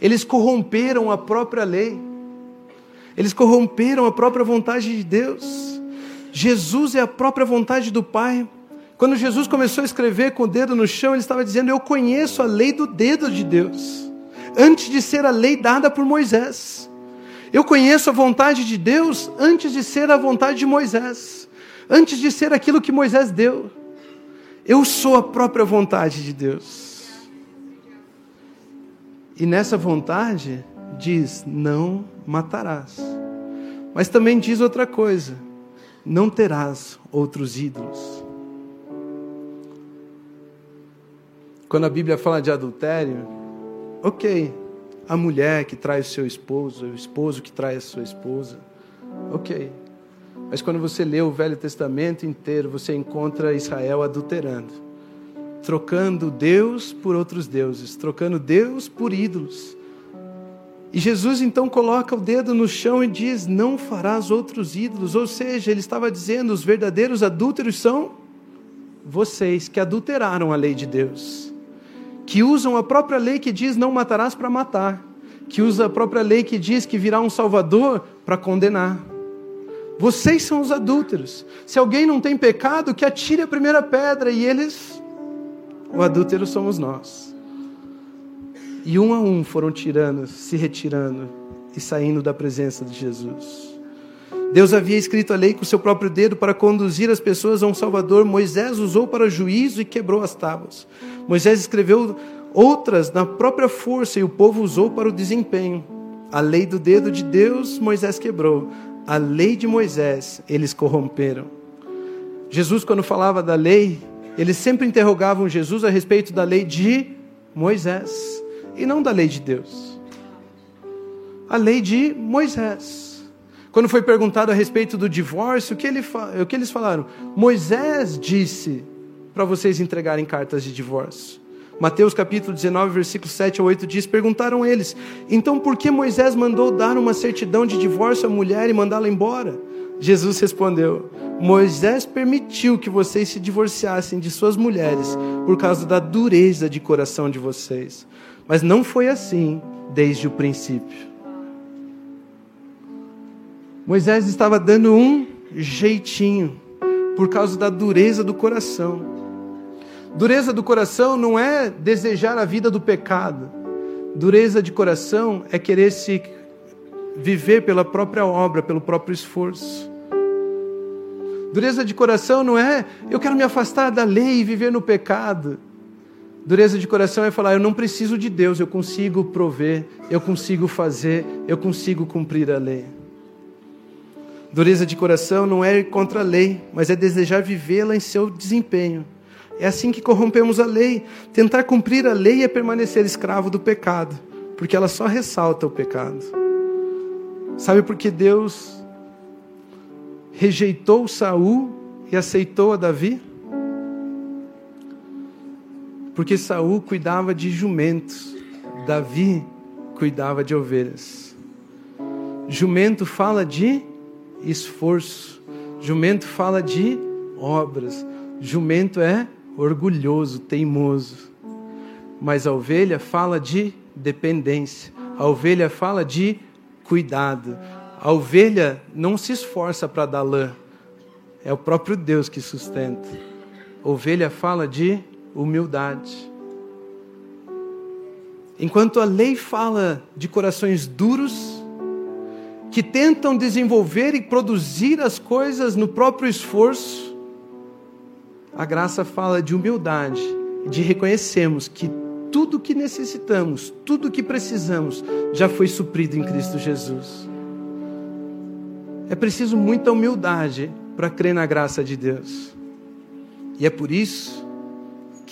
Speaker 2: Eles corromperam a própria lei, eles corromperam a própria vontade de Deus. Jesus é a própria vontade do Pai. Quando Jesus começou a escrever com o dedo no chão, ele estava dizendo: Eu conheço a lei do dedo de Deus, antes de ser a lei dada por Moisés. Eu conheço a vontade de Deus antes de ser a vontade de Moisés, antes de ser aquilo que Moisés deu. Eu sou a própria vontade de Deus. E nessa vontade diz: Não matarás. Mas também diz outra coisa: não terás outros ídolos. Quando a Bíblia fala de adultério, ok, a mulher que trai o seu esposo, o esposo que trai a sua esposa, ok. Mas quando você lê o Velho Testamento inteiro, você encontra Israel adulterando, trocando Deus por outros deuses, trocando Deus por ídolos e Jesus então coloca o dedo no chão e diz: Não farás outros ídolos. Ou seja, ele estava dizendo: os verdadeiros adúlteros são vocês que adulteraram a lei de Deus, que usam a própria lei que diz: Não matarás para matar, que usa a própria lei que diz que virá um Salvador para condenar. Vocês são os adúlteros. Se alguém não tem pecado, que atire a primeira pedra e eles, o adúltero somos nós. E um a um foram tirando, se retirando e saindo da presença de Jesus. Deus havia escrito a lei com seu próprio dedo para conduzir as pessoas a um Salvador. Moisés usou para juízo e quebrou as tábuas. Moisés escreveu outras na própria força e o povo usou para o desempenho. A lei do dedo de Deus, Moisés quebrou. A lei de Moisés, eles corromperam. Jesus, quando falava da lei, eles sempre interrogavam Jesus a respeito da lei de Moisés e não da lei de Deus. A lei de Moisés. Quando foi perguntado a respeito do divórcio, o que, ele, o que eles falaram? Moisés disse para vocês entregarem cartas de divórcio. Mateus capítulo 19, versículo 7 a 8 diz: Perguntaram eles, então por que Moisés mandou dar uma certidão de divórcio à mulher e mandá-la embora? Jesus respondeu: Moisés permitiu que vocês se divorciassem de suas mulheres por causa da dureza de coração de vocês. Mas não foi assim desde o princípio. Moisés estava dando um jeitinho por causa da dureza do coração. Dureza do coração não é desejar a vida do pecado. Dureza de coração é querer se viver pela própria obra, pelo próprio esforço. Dureza de coração não é eu quero me afastar da lei e viver no pecado. Dureza de coração é falar eu não preciso de Deus, eu consigo prover, eu consigo fazer, eu consigo cumprir a lei. Dureza de coração não é contra a lei, mas é desejar vivê-la em seu desempenho. É assim que corrompemos a lei. Tentar cumprir a lei é permanecer escravo do pecado, porque ela só ressalta o pecado. Sabe por que Deus rejeitou Saul e aceitou a Davi? Porque Saul cuidava de jumentos, Davi cuidava de ovelhas. Jumento fala de esforço, jumento fala de obras, jumento é orgulhoso, teimoso. Mas a ovelha fala de dependência, a ovelha fala de cuidado. A ovelha não se esforça para dar lã, é o próprio Deus que sustenta. A ovelha fala de humildade. Enquanto a lei fala de corações duros, que tentam desenvolver e produzir as coisas no próprio esforço, a graça fala de humildade, de reconhecermos que tudo que necessitamos, tudo que precisamos, já foi suprido em Cristo Jesus. É preciso muita humildade para crer na graça de Deus. E é por isso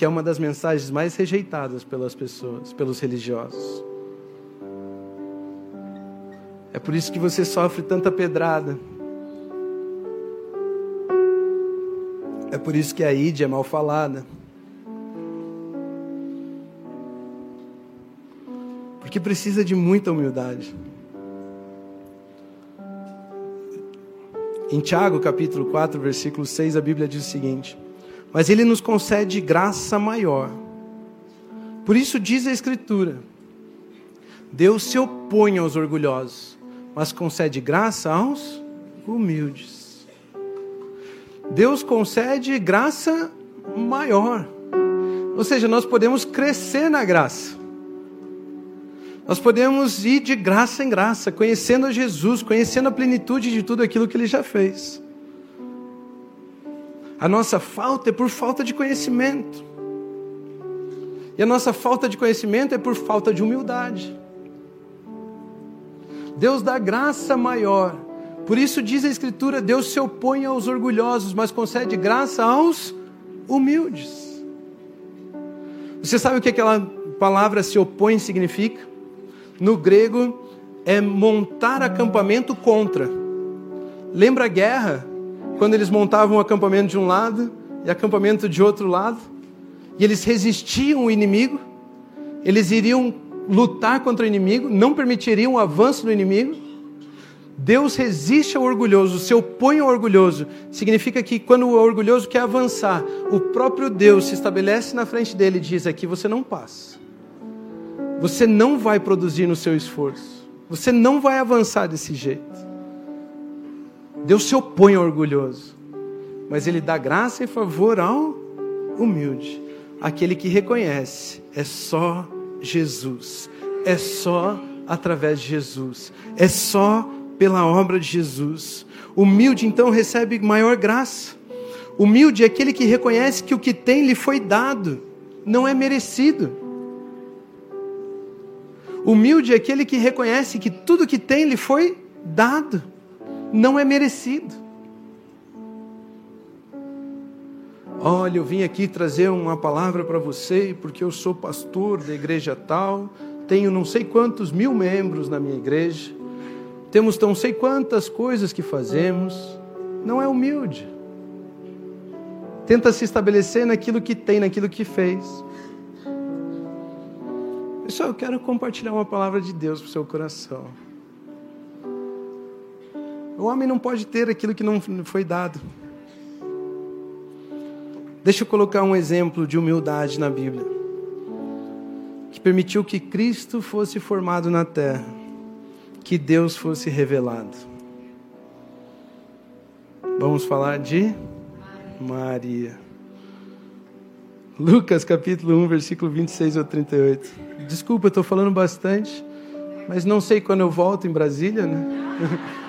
Speaker 2: que é uma das mensagens mais rejeitadas pelas pessoas, pelos religiosos. É por isso que você sofre tanta pedrada, É por isso que a Ide é mal falada. Porque precisa de muita humildade. Em Tiago, capítulo 4, versículo 6, a Bíblia diz o seguinte: Mas ele nos concede graça maior. Por isso diz a Escritura: Deus se opõe aos orgulhosos, mas concede graça aos humildes. Deus concede graça maior. Ou seja, nós podemos crescer na graça. Nós podemos ir de graça em graça, conhecendo a Jesus, conhecendo a plenitude de tudo aquilo que ele já fez. A nossa falta é por falta de conhecimento. E a nossa falta de conhecimento é por falta de humildade. Deus dá graça maior por isso diz a Escritura: Deus se opõe aos orgulhosos, mas concede graça aos humildes. Você sabe o que aquela palavra se opõe significa? No grego é montar acampamento contra. Lembra a guerra? Quando eles montavam um acampamento de um lado e acampamento de outro lado, e eles resistiam o inimigo, eles iriam lutar contra o inimigo, não permitiriam o avanço do inimigo. Deus resiste ao orgulhoso, se opõe ao orgulhoso. Significa que quando o orgulhoso quer avançar, o próprio Deus se estabelece na frente dele e diz: aqui você não passa. Você não vai produzir no seu esforço. Você não vai avançar desse jeito. Deus se opõe ao orgulhoso, mas ele dá graça e favor ao humilde, aquele que reconhece: é só Jesus, é só através de Jesus. É só pela obra de Jesus. Humilde, então, recebe maior graça. Humilde é aquele que reconhece que o que tem lhe foi dado, não é merecido. Humilde é aquele que reconhece que tudo que tem lhe foi dado, não é merecido. Olha, eu vim aqui trazer uma palavra para você, porque eu sou pastor da igreja tal, tenho não sei quantos mil membros na minha igreja, temos não sei quantas coisas que fazemos. Não é humilde. Tenta se estabelecer naquilo que tem, naquilo que fez. Pessoal, eu quero compartilhar uma palavra de Deus para o seu coração. O homem não pode ter aquilo que não foi dado. Deixa eu colocar um exemplo de humildade na Bíblia, que permitiu que Cristo fosse formado na terra, que Deus fosse revelado. Vamos falar de Maria. Lucas capítulo 1, versículo 26 ao 38. Desculpa, eu estou falando bastante, mas não sei quando eu volto em Brasília, né? [LAUGHS]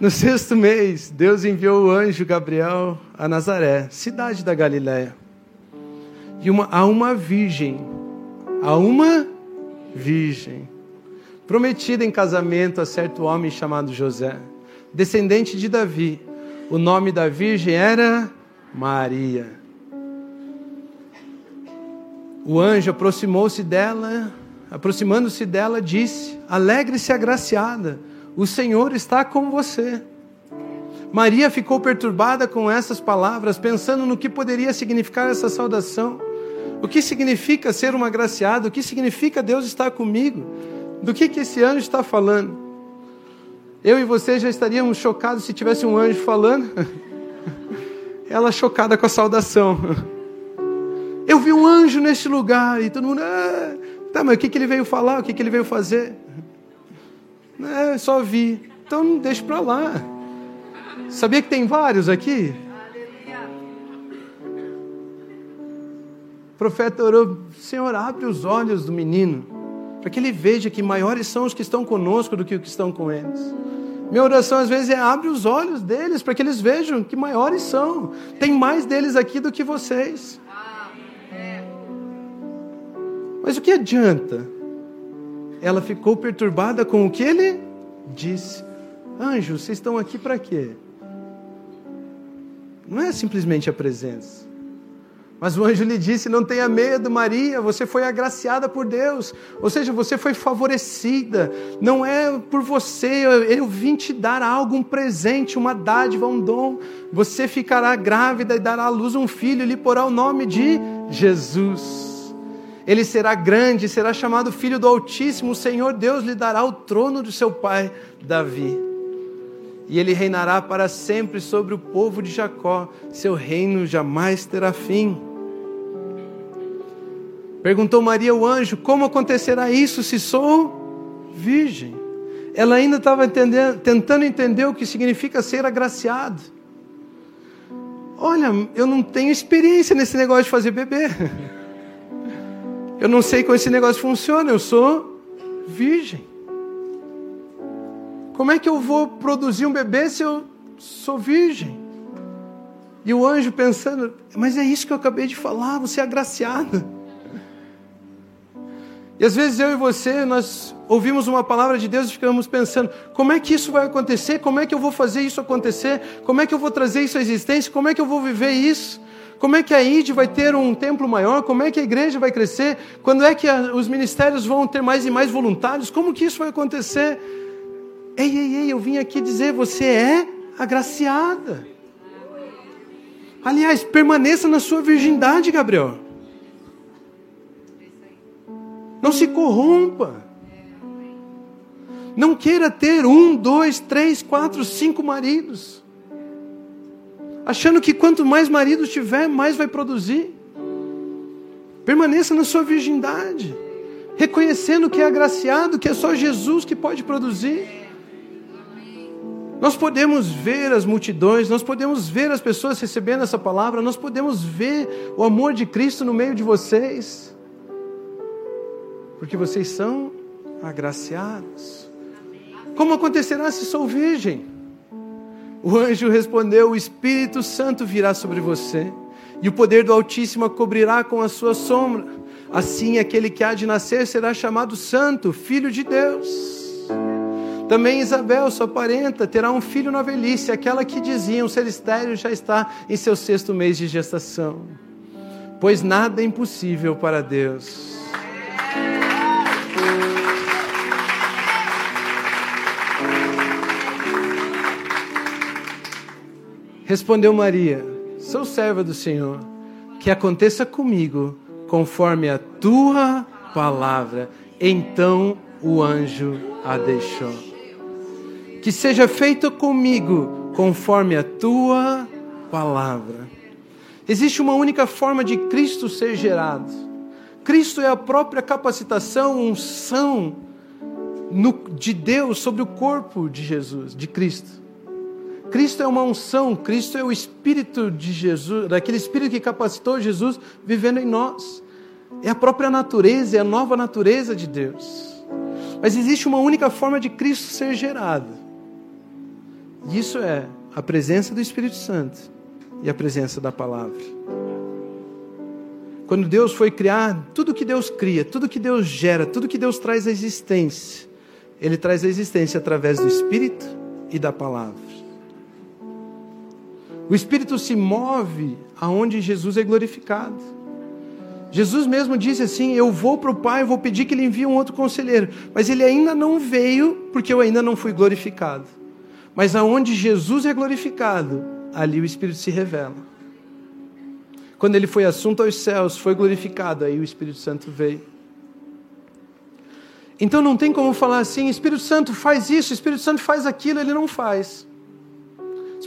Speaker 2: No sexto mês, Deus enviou o anjo Gabriel a Nazaré, cidade da Galiléia, e uma, a uma virgem, a uma virgem, prometida em casamento a certo homem chamado José, descendente de Davi. O nome da virgem era Maria. O anjo aproximou-se dela, aproximando-se dela, disse: Alegre-se, agraciada o Senhor está com você. Maria ficou perturbada com essas palavras, pensando no que poderia significar essa saudação. O que significa ser uma agraciada? O que significa Deus estar comigo? Do que, que esse anjo está falando? Eu e você já estaríamos chocados se tivesse um anjo falando. [LAUGHS] Ela chocada com a saudação. [LAUGHS] Eu vi um anjo neste lugar e todo mundo. Ah, tá, mas o que, que ele veio falar? O que, que ele veio fazer? É, só vi. Então não deixa para lá. Sabia que tem vários aqui? O profeta orou, Senhor, abre os olhos do menino, para que ele veja que maiores são os que estão conosco do que os que estão com eles. Minha oração às vezes é abre os olhos deles para que eles vejam que maiores são. Tem mais deles aqui do que vocês. Mas o que adianta ela ficou perturbada com o que ele disse. Anjos, vocês estão aqui para quê? Não é simplesmente a presença. Mas o anjo lhe disse: Não tenha medo, Maria, você foi agraciada por Deus. Ou seja, você foi favorecida. Não é por você, eu, vim te dar algo, um presente, uma dádiva, um dom. Você ficará grávida e dará à luz um filho, e lhe porá o nome de Jesus. Ele será grande, será chamado Filho do Altíssimo. O Senhor Deus lhe dará o trono de seu pai Davi. E ele reinará para sempre sobre o povo de Jacó. Seu reino jamais terá fim. Perguntou Maria o anjo: Como acontecerá isso se sou virgem? Ela ainda estava tentando entender o que significa ser agraciado. Olha, eu não tenho experiência nesse negócio de fazer bebê. [LAUGHS] Eu não sei como esse negócio funciona, eu sou virgem. Como é que eu vou produzir um bebê se eu sou virgem? E o anjo pensando, mas é isso que eu acabei de falar, você é agraciada. E às vezes eu e você, nós ouvimos uma palavra de Deus e ficamos pensando: como é que isso vai acontecer? Como é que eu vou fazer isso acontecer? Como é que eu vou trazer isso à existência? Como é que eu vou viver isso? Como é que a ID vai ter um templo maior? Como é que a igreja vai crescer? Quando é que a, os ministérios vão ter mais e mais voluntários? Como que isso vai acontecer? Ei, ei, ei, eu vim aqui dizer, você é agraciada. Aliás, permaneça na sua virgindade, Gabriel. Não se corrompa. Não queira ter um, dois, três, quatro, cinco maridos achando que quanto mais maridos tiver, mais vai produzir. Permaneça na sua virgindade, reconhecendo que é agraciado, que é só Jesus que pode produzir. Nós podemos ver as multidões, nós podemos ver as pessoas recebendo essa palavra, nós podemos ver o amor de Cristo no meio de vocês, porque vocês são agraciados. Como acontecerá se sou virgem? O anjo respondeu: O Espírito Santo virá sobre você, e o poder do Altíssimo a cobrirá com a sua sombra. Assim, aquele que há de nascer será chamado Santo, Filho de Deus. Também Isabel, sua parenta, terá um filho na velhice, aquela que diziam ser estéreo já está em seu sexto mês de gestação. Pois nada é impossível para Deus. Respondeu Maria: Sou serva do Senhor, que aconteça comigo conforme a tua palavra. Então o anjo a deixou que seja feito comigo conforme a tua palavra. Existe uma única forma de Cristo ser gerado. Cristo é a própria capacitação, unção no, de Deus sobre o corpo de Jesus, de Cristo. Cristo é uma unção, Cristo é o Espírito de Jesus, daquele Espírito que capacitou Jesus vivendo em nós. É a própria natureza, é a nova natureza de Deus. Mas existe uma única forma de Cristo ser gerado. Isso é a presença do Espírito Santo e a presença da palavra. Quando Deus foi criar, tudo que Deus cria, tudo que Deus gera, tudo que Deus traz à existência, Ele traz à existência através do Espírito e da palavra. O Espírito se move aonde Jesus é glorificado. Jesus mesmo disse assim: Eu vou para o Pai, vou pedir que Ele envie um outro conselheiro, mas Ele ainda não veio porque eu ainda não fui glorificado. Mas aonde Jesus é glorificado, ali o Espírito se revela. Quando ele foi assunto aos céus, foi glorificado, aí o Espírito Santo veio. Então não tem como falar assim, Espírito Santo faz isso, Espírito Santo faz aquilo, ele não faz.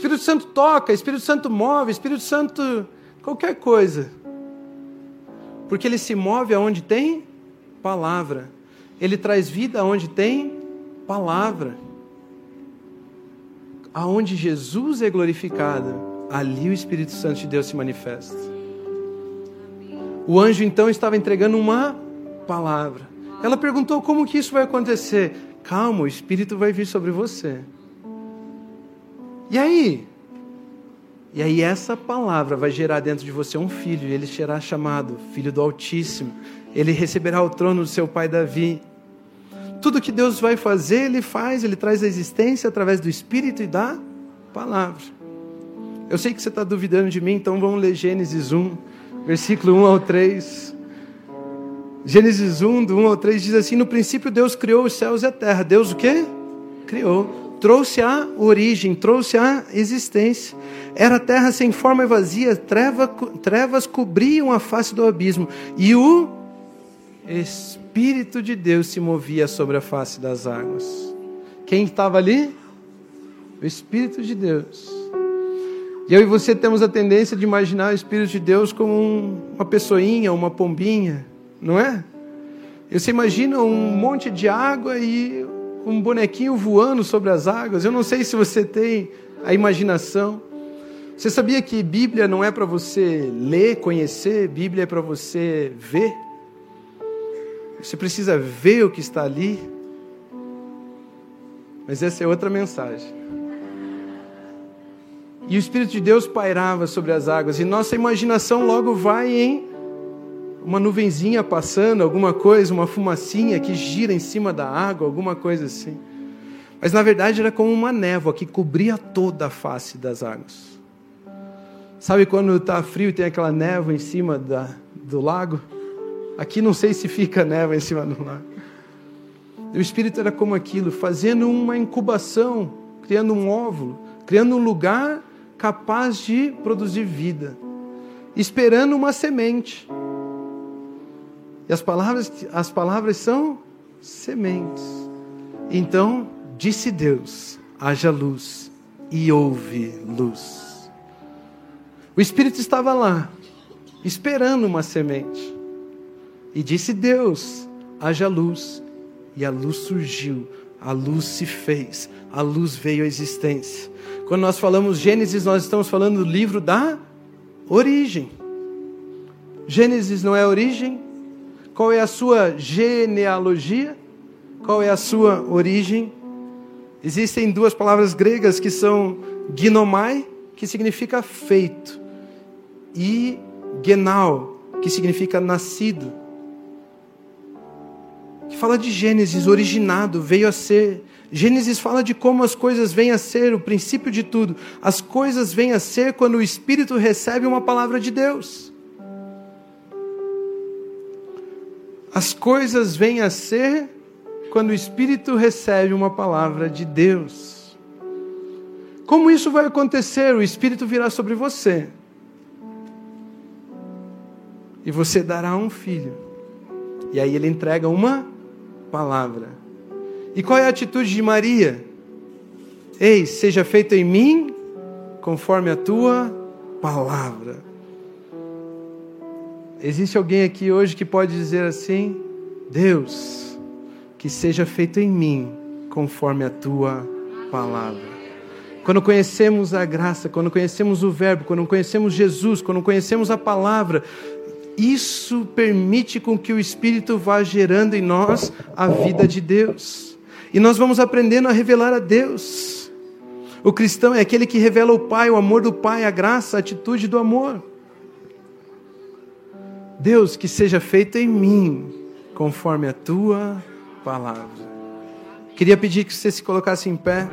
Speaker 2: Espírito Santo toca, Espírito Santo move, Espírito Santo qualquer coisa. Porque ele se move aonde tem palavra. Ele traz vida aonde tem palavra aonde Jesus é glorificado, ali o Espírito Santo de Deus se manifesta. O anjo então estava entregando uma palavra. Ela perguntou como que isso vai acontecer. Calma, o Espírito vai vir sobre você. E aí? E aí essa palavra vai gerar dentro de você um filho, e ele será chamado Filho do Altíssimo. Ele receberá o trono do seu pai Davi. Tudo que Deus vai fazer, Ele faz, Ele traz a existência através do Espírito e da palavra. Eu sei que você está duvidando de mim, então vamos ler Gênesis 1, versículo 1 ao 3. Gênesis 1, do 1 ao 3 diz assim: No princípio Deus criou os céus e a terra. Deus o quê? Criou. Trouxe a origem, trouxe a existência. Era terra sem forma e vazia, treva, trevas cobriam a face do abismo. E o Espírito de Deus se movia sobre a face das águas. Quem estava ali? O Espírito de Deus. E eu e você temos a tendência de imaginar o Espírito de Deus como um, uma pessoinha, uma pombinha, não é? Você imagina um monte de água e um bonequinho voando sobre as águas. Eu não sei se você tem a imaginação. Você sabia que Bíblia não é para você ler, conhecer, Bíblia é para você ver? Você precisa ver o que está ali. Mas essa é outra mensagem. E o Espírito de Deus pairava sobre as águas, e nossa imaginação logo vai em uma nuvenzinha passando, alguma coisa, uma fumacinha que gira em cima da água, alguma coisa assim. Mas na verdade era como uma névoa que cobria toda a face das águas. Sabe quando está frio e tem aquela névoa em cima da, do lago? Aqui não sei se fica neva em cima do lago. O Espírito era como aquilo, fazendo uma incubação, criando um óvulo, criando um lugar capaz de produzir vida, esperando uma semente. E as palavras, as palavras são sementes. Então disse Deus: haja luz, e houve luz. O Espírito estava lá, esperando uma semente. E disse Deus: haja luz. E a luz surgiu, a luz se fez, a luz veio à existência. Quando nós falamos Gênesis, nós estamos falando do livro da origem. Gênesis não é origem? Qual é a sua genealogia? Qual é a sua origem? Existem duas palavras gregas que são ginomai, que significa feito, e genal, que significa nascido. Que fala de Gênesis, originado, veio a ser. Gênesis fala de como as coisas vêm a ser, o princípio de tudo. As coisas vêm a ser quando o Espírito recebe uma palavra de Deus. As coisas vêm a ser quando o Espírito recebe uma palavra de Deus. Como isso vai acontecer? O Espírito virá sobre você. E você dará um filho. E aí ele entrega uma palavra. E qual é a atitude de Maria? Ei, seja feito em mim conforme a tua palavra. Existe alguém aqui hoje que pode dizer assim: Deus, que seja feito em mim conforme a tua palavra. Quando conhecemos a graça, quando conhecemos o Verbo, quando conhecemos Jesus, quando conhecemos a palavra, isso permite com que o Espírito vá gerando em nós a vida de Deus. E nós vamos aprendendo a revelar a Deus. O cristão é aquele que revela o Pai, o amor do Pai, a graça, a atitude do amor. Deus, que seja feito em mim, conforme a tua palavra. Queria pedir que você se colocasse em pé.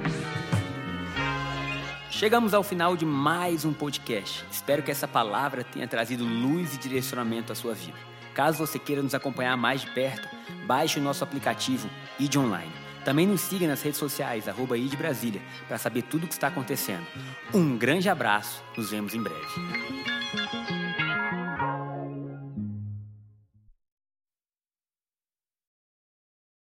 Speaker 1: Chegamos ao final de mais um podcast. Espero que essa palavra tenha trazido luz e direcionamento à sua vida. Caso você queira nos acompanhar mais de perto, baixe o nosso aplicativo ID Online. Também nos siga nas redes sociais, arroba ID Brasília, para saber tudo o que está acontecendo. Um grande abraço, nos vemos em breve.